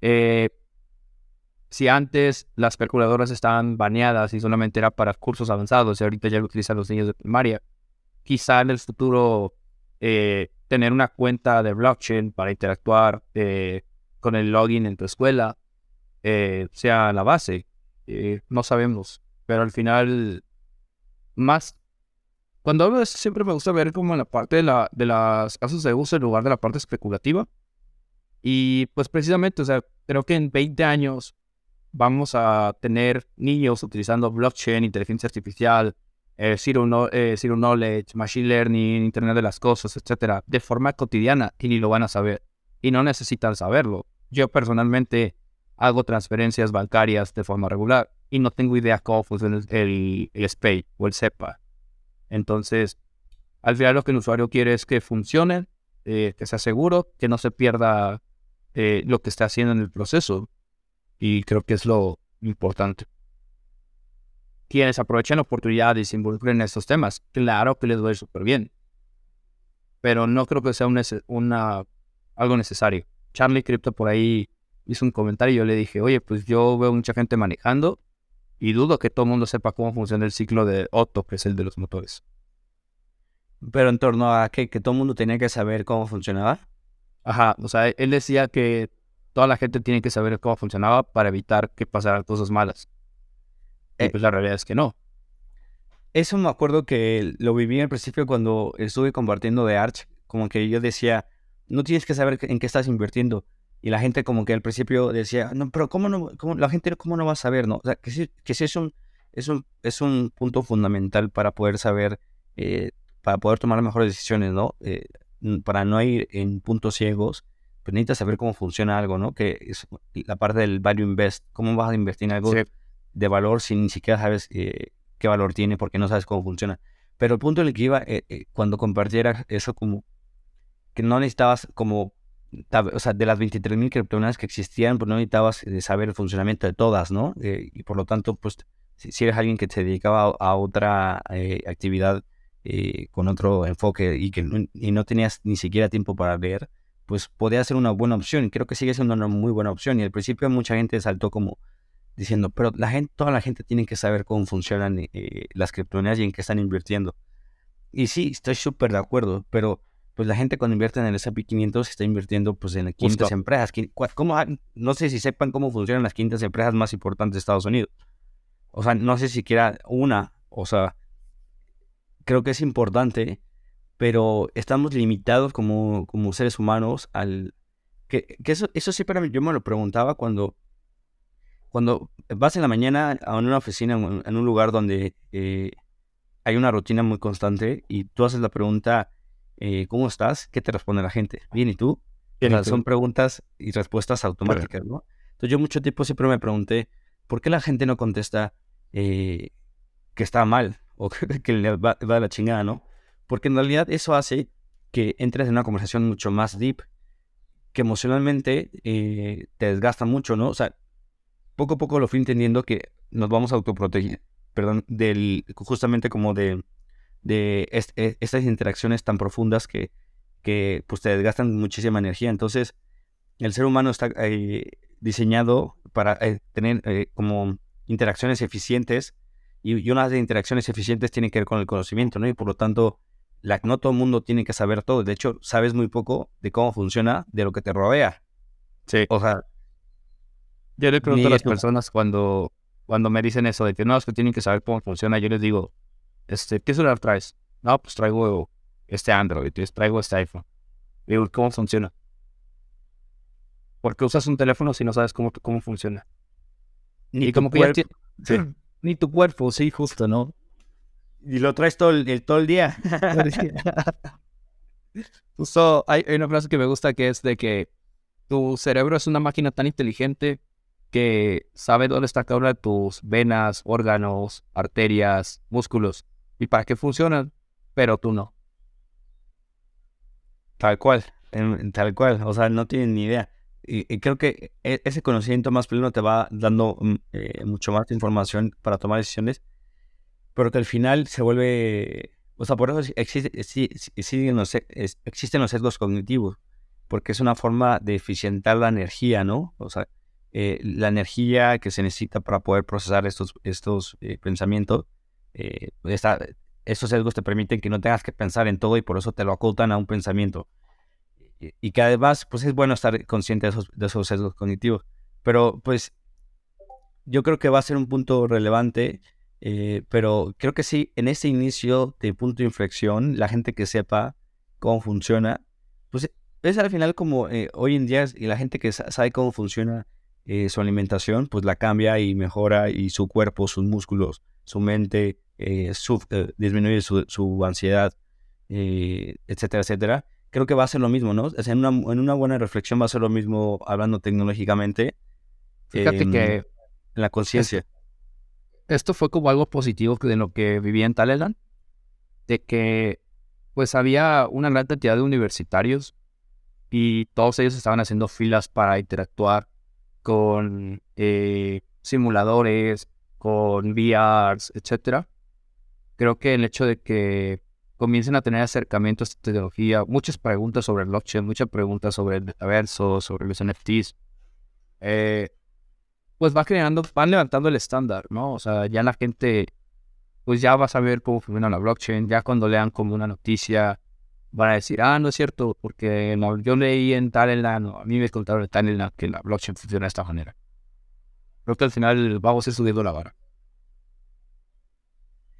Eh, si antes las calculadoras estaban baneadas y solamente era para cursos avanzados y ahorita ya lo utilizan los niños de primaria, quizá en el futuro eh, tener una cuenta de blockchain para interactuar eh, con el login en tu escuela eh, sea la base. no sabemos, pero al final, más... Cuando hablo de eso siempre me gusta ver como en la parte de, la, de las casos de uso en lugar de la parte especulativa. Y pues precisamente, o sea, creo que en 20 años vamos a tener niños utilizando blockchain, inteligencia artificial, eh, zero, eh, zero, knowledge, machine learning, Internet de las cosas, etcétera, de forma cotidiana y ni lo van a saber. Y no necesitan saberlo. Yo personalmente hago transferencias bancarias de forma regular y no tengo idea cómo funciona el, el SPAY o el SEPA. Entonces, al final lo que el usuario quiere es que funcione, eh, que sea seguro, que no se pierda lo que está haciendo en el proceso. Y creo que es lo importante. Quienes aprovechen la oportunidad y se involucren en estos temas, claro que les va a ir súper bien. Pero no creo que sea una, algo necesario. Charlie Crypto por ahí hizo un comentario y yo le dije, oye, pues yo veo mucha gente manejando y dudo que todo el mundo sepa cómo funciona el ciclo de Otto, que es el de los motores. Pero en torno a que, que todo el mundo tenía que saber cómo funcionaba. Ajá, o sea, él decía que toda la gente tiene que saber cómo funcionaba para evitar que pasaran cosas malas. Y eh, pues la realidad es que no. Eso me acuerdo que lo viví al principio cuando estuve compartiendo de Arch, como que yo decía, no tienes que saber en qué estás invirtiendo. Y la gente como que al principio decía, no, pero ¿cómo no? Cómo, la gente cómo no va a saber, ¿no? O sea, que sí, que sí es, un, es, un, es un punto fundamental para poder saber, eh, para poder tomar mejores decisiones, ¿no? Eh, para no ir en puntos ciegos pues necesitas saber cómo funciona algo, ¿no? Que es la parte del value invest, cómo vas a invertir en algo de valor si ni siquiera sabes eh, qué valor tiene porque no sabes cómo funciona. Pero el punto en el que iba, eh, eh, cuando compartiera eso como que no necesitabas como, o sea, de las 23.000 criptomonedas que existían, pues no necesitabas saber el funcionamiento de todas, ¿no? y por lo tanto, pues si, eres alguien que se dedicaba a, otra actividad con otro enfoque y que y no tenías ni siquiera tiempo para leer, pues podría ser una buena opción. Y creo que sigue siendo una muy buena opción. Y al principio mucha gente saltó como diciendo, pero la gente, toda la gente tiene que saber cómo funcionan eh, las criptomonedas y en qué están invirtiendo. Y sí, estoy súper de acuerdo, pero pues la gente cuando invierte en el S&P 500 está invirtiendo pues en 500 empresas. ¿Cómo, no sé si sepan cómo funcionan las 500 empresas más importantes de Estados Unidos. O sea, no sé siquiera una. O sea, creo que es importante pero estamos limitados como, como seres humanos al... Que, eso, eso siempre yo me lo preguntaba cuando, cuando vas en la mañana a una oficina, en un lugar donde eh, hay una rutina muy constante y tú haces la pregunta, eh, ¿cómo estás? ¿Qué te responde la gente? Bien, ¿y tú? son preguntas y respuestas automáticas, ¿no? Entonces yo mucho tiempo siempre me pregunté, ¿por qué la gente no contesta eh, que está mal o que, le va, va la chingada, ¿no? Porque en realidad eso hace que entres en una conversación mucho más deep, que emocionalmente eh, te desgasta mucho, ¿no? O sea, poco a poco lo fui entendiendo que nos vamos a autoproteger, perdón, del, justamente como de, de e, estas interacciones tan profundas que, que pues te desgastan muchísima energía. Entonces, el ser humano está eh, diseñado para eh, tener como interacciones eficientes y, y unas de interacciones eficientes tienen que ver con el conocimiento, ¿no? Y por lo tanto, no todo el mundo tiene que saber todo. De hecho, sabes muy poco de cómo funciona de lo que te rodea. Sí. O sea, yo le pregunto a las personas cuando, cuando me dicen eso de que no, es que tienen que saber cómo funciona. Yo les digo, este, ¿qué celular traes? No, pues traigo este Android, traigo este iPhone. Digo, ¿cómo funciona? Porque usas un teléfono si no sabes cómo, cómo funciona. Ni tu cuerpo. Ni tu cuerpo, sí, justo, ¿no? Y lo traes todo el, todo el día. Justo hay, una frase que me gusta que es de que tu cerebro es una máquina tan inteligente que sabe dónde está cada una de tus venas, órganos, arterias, músculos y para qué funcionan, pero tú no. Tal cual, tal cual, o sea, no tienen ni idea. Y, creo que e, ese conocimiento más pleno te va dando mm, eh, mucho más información para tomar decisiones pero que al final se vuelve, o sea, por eso existe, existen, los, existen los sesgos cognitivos, porque es una forma de eficientar la energía, ¿no? O sea, eh, la energía que se necesita para poder procesar estos, estos eh, pensamientos, eh, estos sesgos te permiten que no tengas que pensar en todo y por eso te lo acotan a un pensamiento. Y, que además, pues es bueno estar consciente de esos, de esos sesgos cognitivos. Pero pues yo creo que va a ser un punto relevante, pero creo que sí, en ese inicio de punto de inflexión, la gente que sepa cómo funciona, pues es al final como hoy en día y la gente que sabe cómo funciona eh, su alimentación, pues la cambia y mejora y su cuerpo, sus músculos, su mente, eh, eh, disminuye su, ansiedad, etcétera, etcétera. Creo que va a ser lo mismo, ¿no? en, una, en una buena reflexión va a ser lo mismo hablando tecnológicamente. Fíjate que... En la conciencia. Esto, fue como algo positivo de lo que vivía en Taleland, de que pues había una gran cantidad de universitarios y todos ellos estaban haciendo filas para interactuar con eh, simuladores, con VRs, etcétera. Creo que el hecho de que comiencen a tener acercamientos a esta tecnología, muchas preguntas sobre el blockchain, muchas preguntas sobre el metaverso, sobre los NFTs, eh, pues va creando, van levantando el estándar, ¿no? O sea, ya la gente, pues ya va a saber cómo funciona la blockchain, ya cuando lean como una noticia, van a decir, ah, no es cierto, porque yo leí en Talentland, a mí me contaron en Talentland que la blockchain funciona de esta manera. Creo que al final vamos a ir subiendo la vara.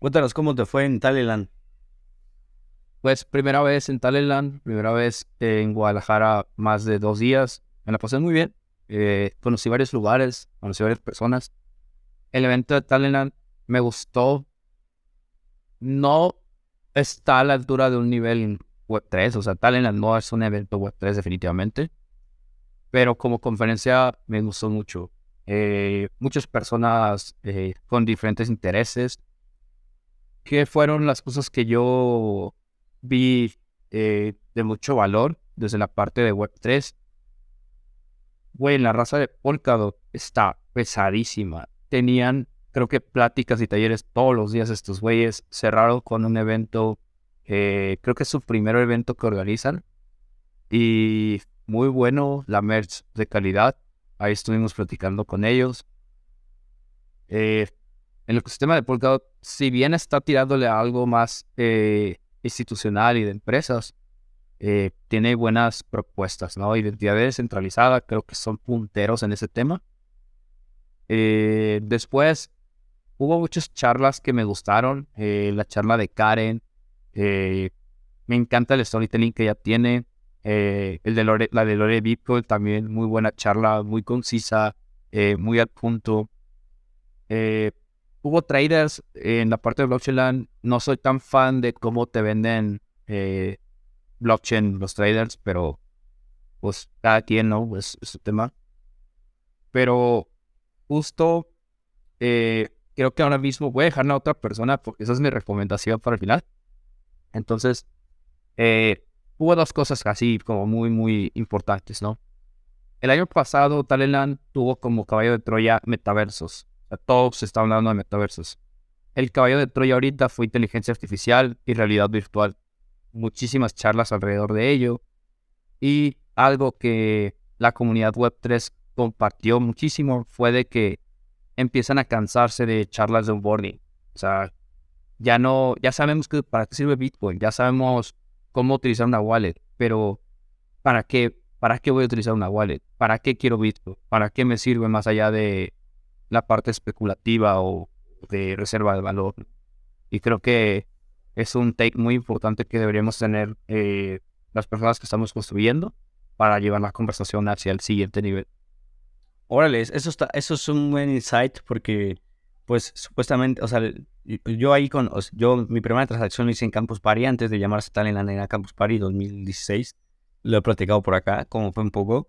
Cuéntanos cómo te fue en Talentland. Pues primera vez en Talentland, primera vez en Guadalajara más de dos días. Me la pasé muy bien. Eh, conocí varios lugares, conocí varias personas. El evento de Talentland me gustó. No está a la altura de un nivel Web3, o sea, Talent no es un evento Web3 definitivamente, pero como conferencia me gustó mucho. Eh, muchas personas eh, con diferentes intereses, que fueron las cosas que yo vi eh, de mucho valor desde la parte de Web3. Güey, la raza de Polkadot está pesadísima. Tenían, creo que pláticas y talleres todos los días estos güeyes. Cerraron con un evento eh, creo que es su primer evento que organizan. Y muy bueno, la merch de calidad. Ahí estuvimos platicando con ellos. Eh, el ecosistema de Polkadot, si bien está tirándole a algo más eh, institucional y de empresas, tiene buenas propuestas, ¿no? Identidad descentralizada, creo que son punteros en ese tema. después, hubo muchas charlas que me gustaron. la charla de Karen, eh, me encanta el storytelling que ella tiene. Eh, el de la de Lore Bitcoin también, muy buena charla, muy concisa, eh, muy al punto. Hubo traders en la parte de blockchain. No soy tan fan de cómo te venden blockchain los traders, pero pues cada quien, ¿no? Es, es su tema. Pero justo creo que ahora mismo voy a dejar a otra persona porque esa es mi recomendación para el final. Entonces, eh, hubo dos cosas así como muy, muy importantes, ¿no? El año pasado, Taleland tuvo como caballo de Troya metaversos. O sea, todos se estaban hablando de metaversos. El caballo de Troya ahorita fue inteligencia artificial y realidad virtual. Muchísimas charlas alrededor de ello. Y algo que la comunidad Web3 compartió muchísimo fue de que empiezan a cansarse de charlas de onboarding. O sea, ya no, ya sabemos que para qué sirve Bitcoin, ya sabemos cómo utilizar una wallet, pero ¿para qué? ¿Para qué voy a utilizar una wallet? ¿Para qué quiero Bitcoin? ¿Para qué me sirve más allá de la parte especulativa o de reserva de valor? Y creo que es un take muy importante que deberíamos tener eh, las personas que estamos construyendo para llevar la conversación hacia el siguiente nivel. Órale, eso, está, eso es un buen insight porque, pues, supuestamente, o sea, yo ahí con, yo mi primera transacción lo hice en Campus Party antes de llamarse tal en la Campus Party 2016. Lo he platicado por acá, como fue un poco.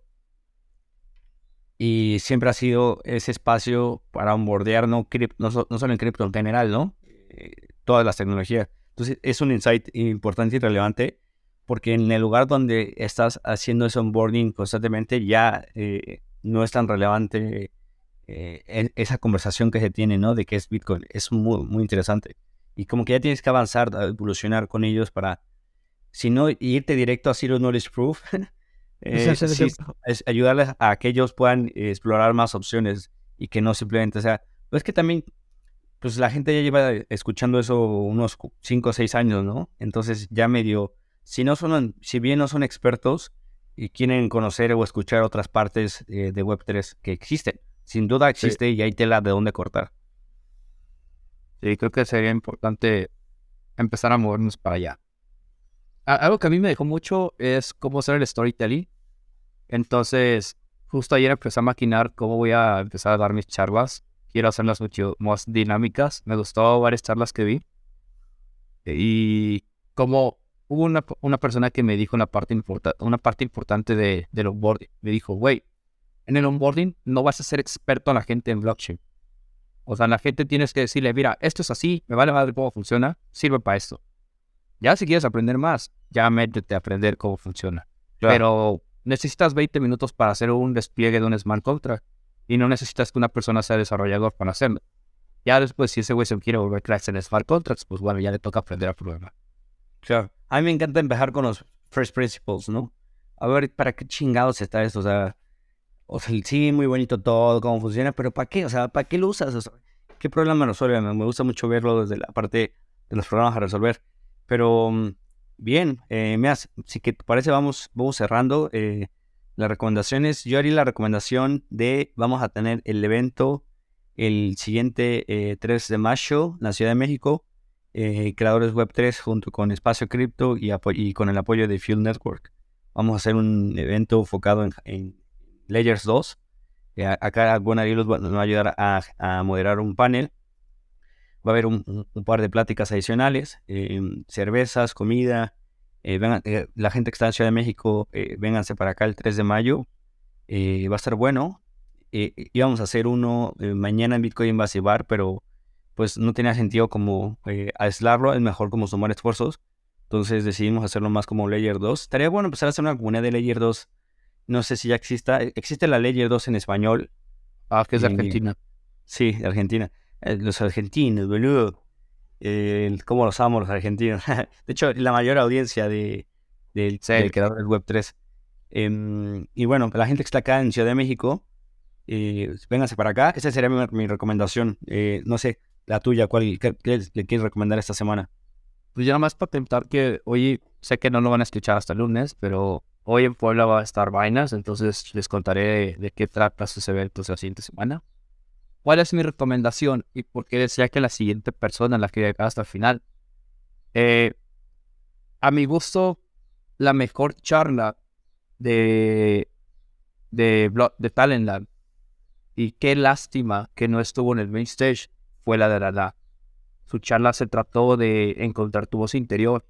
Y siempre ha sido ese espacio para onboardear, no, no, no solo en cripto en general, ¿no? Eh, todas las tecnologías. Entonces es un insight importante y relevante porque en el lugar donde estás haciendo ese onboarding constantemente ya eh, no es tan relevante eh, esa conversación que se tiene, ¿no? De qué es Bitcoin. Es muy, muy interesante. Y como que ya tienes que avanzar, evolucionar con ellos para, si no, irte directo a Zero Knowledge Proof, Eh, sí, es ayudarles a que ellos puedan explorar más opciones y que no simplemente sea. Pues es que también, pues la gente ya lleva escuchando eso unos 5 o 6 años, ¿no? Entonces ya medio, si no son, si bien no son expertos y quieren conocer o escuchar otras partes de Web3 que existen, sin duda existe y hay tela de dónde cortar. Sí, creo que sería importante empezar a movernos para allá. algo que a mí me dejó mucho es cómo hacer el storytelling. Entonces, justo ayer empecé a maquinar cómo voy a empezar a dar mis charlas. Quiero hacerlas mucho más dinámicas. Me gustó varias charlas que vi. Y como hubo una, una persona que me dijo una parte, una parte importante de, del onboarding. Me dijo, güey, en el onboarding no vas a ser experto en la gente en blockchain. O sea, la gente tienes que decirle, mira, esto es así, me vale madre cómo funciona, sirve para esto. Ya si quieres aprender más, ya métete a aprender cómo funciona. Pero necesitas 20 minutos para hacer un despliegue de un smart contract y no necesitas que una persona sea desarrollador para hacerlo. Ya después, si ese güey se quiere volver cracks en smart contracts, pues bueno, ya le toca aprender a programar. Claro. A mí me encanta empezar con los first principles, ¿no? A ver, ¿para qué chingados está esto? O sea, o sea, sí, muy bonito todo, cómo funciona, pero ¿para qué? O sea, ¿para qué lo usas? ¿Qué problema resuelve? Me gusta mucho verlo desde la parte de los programas a resolver. Pero mm, bien, eh, me si que te parece, vamos, vamos cerrando. Eh, las recomendaciones, yo haría la recomendación de, vamos a tener el evento el siguiente 3 eh, de mayo en la Ciudad de México, eh, Creadores Web 3 junto con Espacio Cripto y, y, con el apoyo de Field Network. Vamos a hacer un evento enfocado en Layers 2. Eh, acá Gonarilos nos va a ayudar a, moderar un panel. Va a haber un, par de pláticas adicionales, eh, cervezas, comida. Eh, la gente que está en Ciudad de México, vénganse para acá el 3 de mayo. va a estar bueno. íbamos a hacer uno mañana en Bitcoin Base Bar, pero pues no tenía sentido como aislarlo, es mejor como sumar esfuerzos. Entonces decidimos hacerlo más como Layer 2. Estaría bueno empezar a hacer una comunidad de Layer 2 no sé si ya exista. Existe la Layer 2 en español. Ah, que es de Argentina. Sí, de Argentina. Eh, los argentinos, boludo. ¿Cómo los amo los argentinos? de hecho, la mayor audiencia de, del, creador del Web 3. Em, y bueno, la gente que está acá en Ciudad de México, eh, vénganse para acá. Esa sería mi, recomendación. Eh, no sé, la tuya, ¿cuál qué, le quieres recomendar esta semana? Pues ya nada más para tentar que, oye, sé que no lo van a escuchar hasta el lunes, pero Hoy en Puebla va a estar Vainas, entonces les contaré de, qué trata sus eventos la siguiente semana. ¿Cuál es mi recomendación y por qué decía que la siguiente persona, la que hasta el final? Eh, a mi gusto, la mejor charla de, de, de Talentland y qué lástima que no estuvo en el main stage fue la de Dada. Su charla se trató de encontrar tu voz interior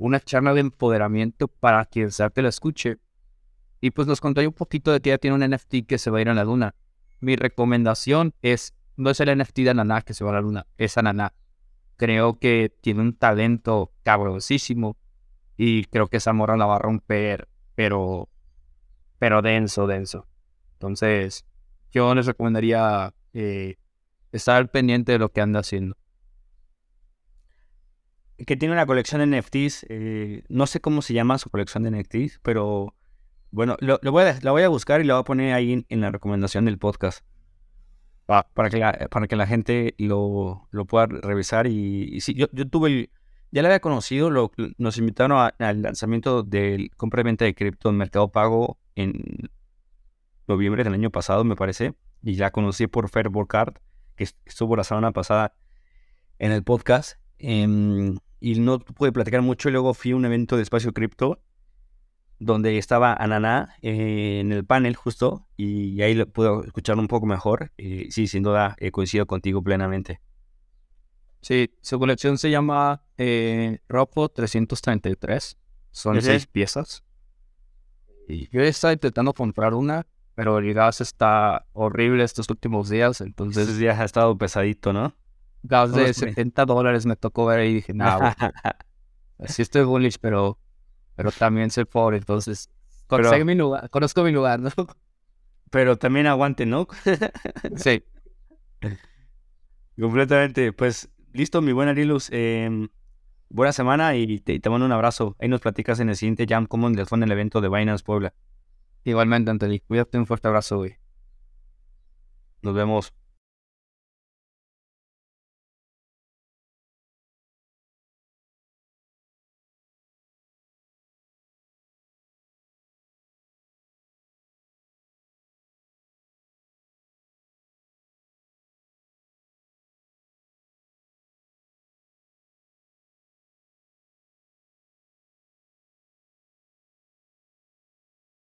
una charla de empoderamiento para quien sea que la escuche. Y pues nos contó un poquito de que ella tiene un NFT que se va a ir a la luna. Mi recomendación es, no es el NFT de Ananá que se va a la luna, es Ananá. Creo que tiene un talento cabrosísimo y creo que esa morra la va a romper, pero, pero denso, denso. Entonces, yo les recomendaría eh, estar pendiente de lo que anda haciendo que tiene una colección de NFTs. Eh, no sé cómo se llama su colección de NFTs, pero bueno, lo, voy a, la voy a buscar y la voy a poner ahí en, la recomendación del podcast. para, que la, para que la gente lo, lo pueda revisar. Y, sí, yo, yo, tuve el. Ya la había conocido, lo, nos invitaron al lanzamiento del compra y venta de cripto en Mercado Pago en noviembre del año pasado, me parece. Y la conocí por Fair Card, que estuvo la semana pasada en el podcast. Em, y no pude platicar mucho. Luego fui a un evento de espacio cripto donde estaba Ananá eh, en el panel justo y ahí lo pude escuchar un poco mejor. Y sí, sin duda he coincido contigo plenamente. Sí, su colección se llama eh, Ropo 333. Son seis piezas. Y yo estaba intentando comprar una, pero el gas está horrible estos últimos días, entonces... Estos días ha estado pesadito, ¿no? gas de 70 dólares me tocó ver y dije, no, sí estoy bullish, pero, pero también soy pobre, entonces mi lugar, conozco mi lugar, ¿no? Pero también aguante, ¿no? sí. Completamente. Pues listo, mi buena Arilus. Em, buena semana y te, mando un abrazo. Ahí nos platicas en el siguiente jam cómo les fue en el evento de Binance Puebla. Igualmente, Anthony. Cuídate, un fuerte abrazo, güey. Nos vemos.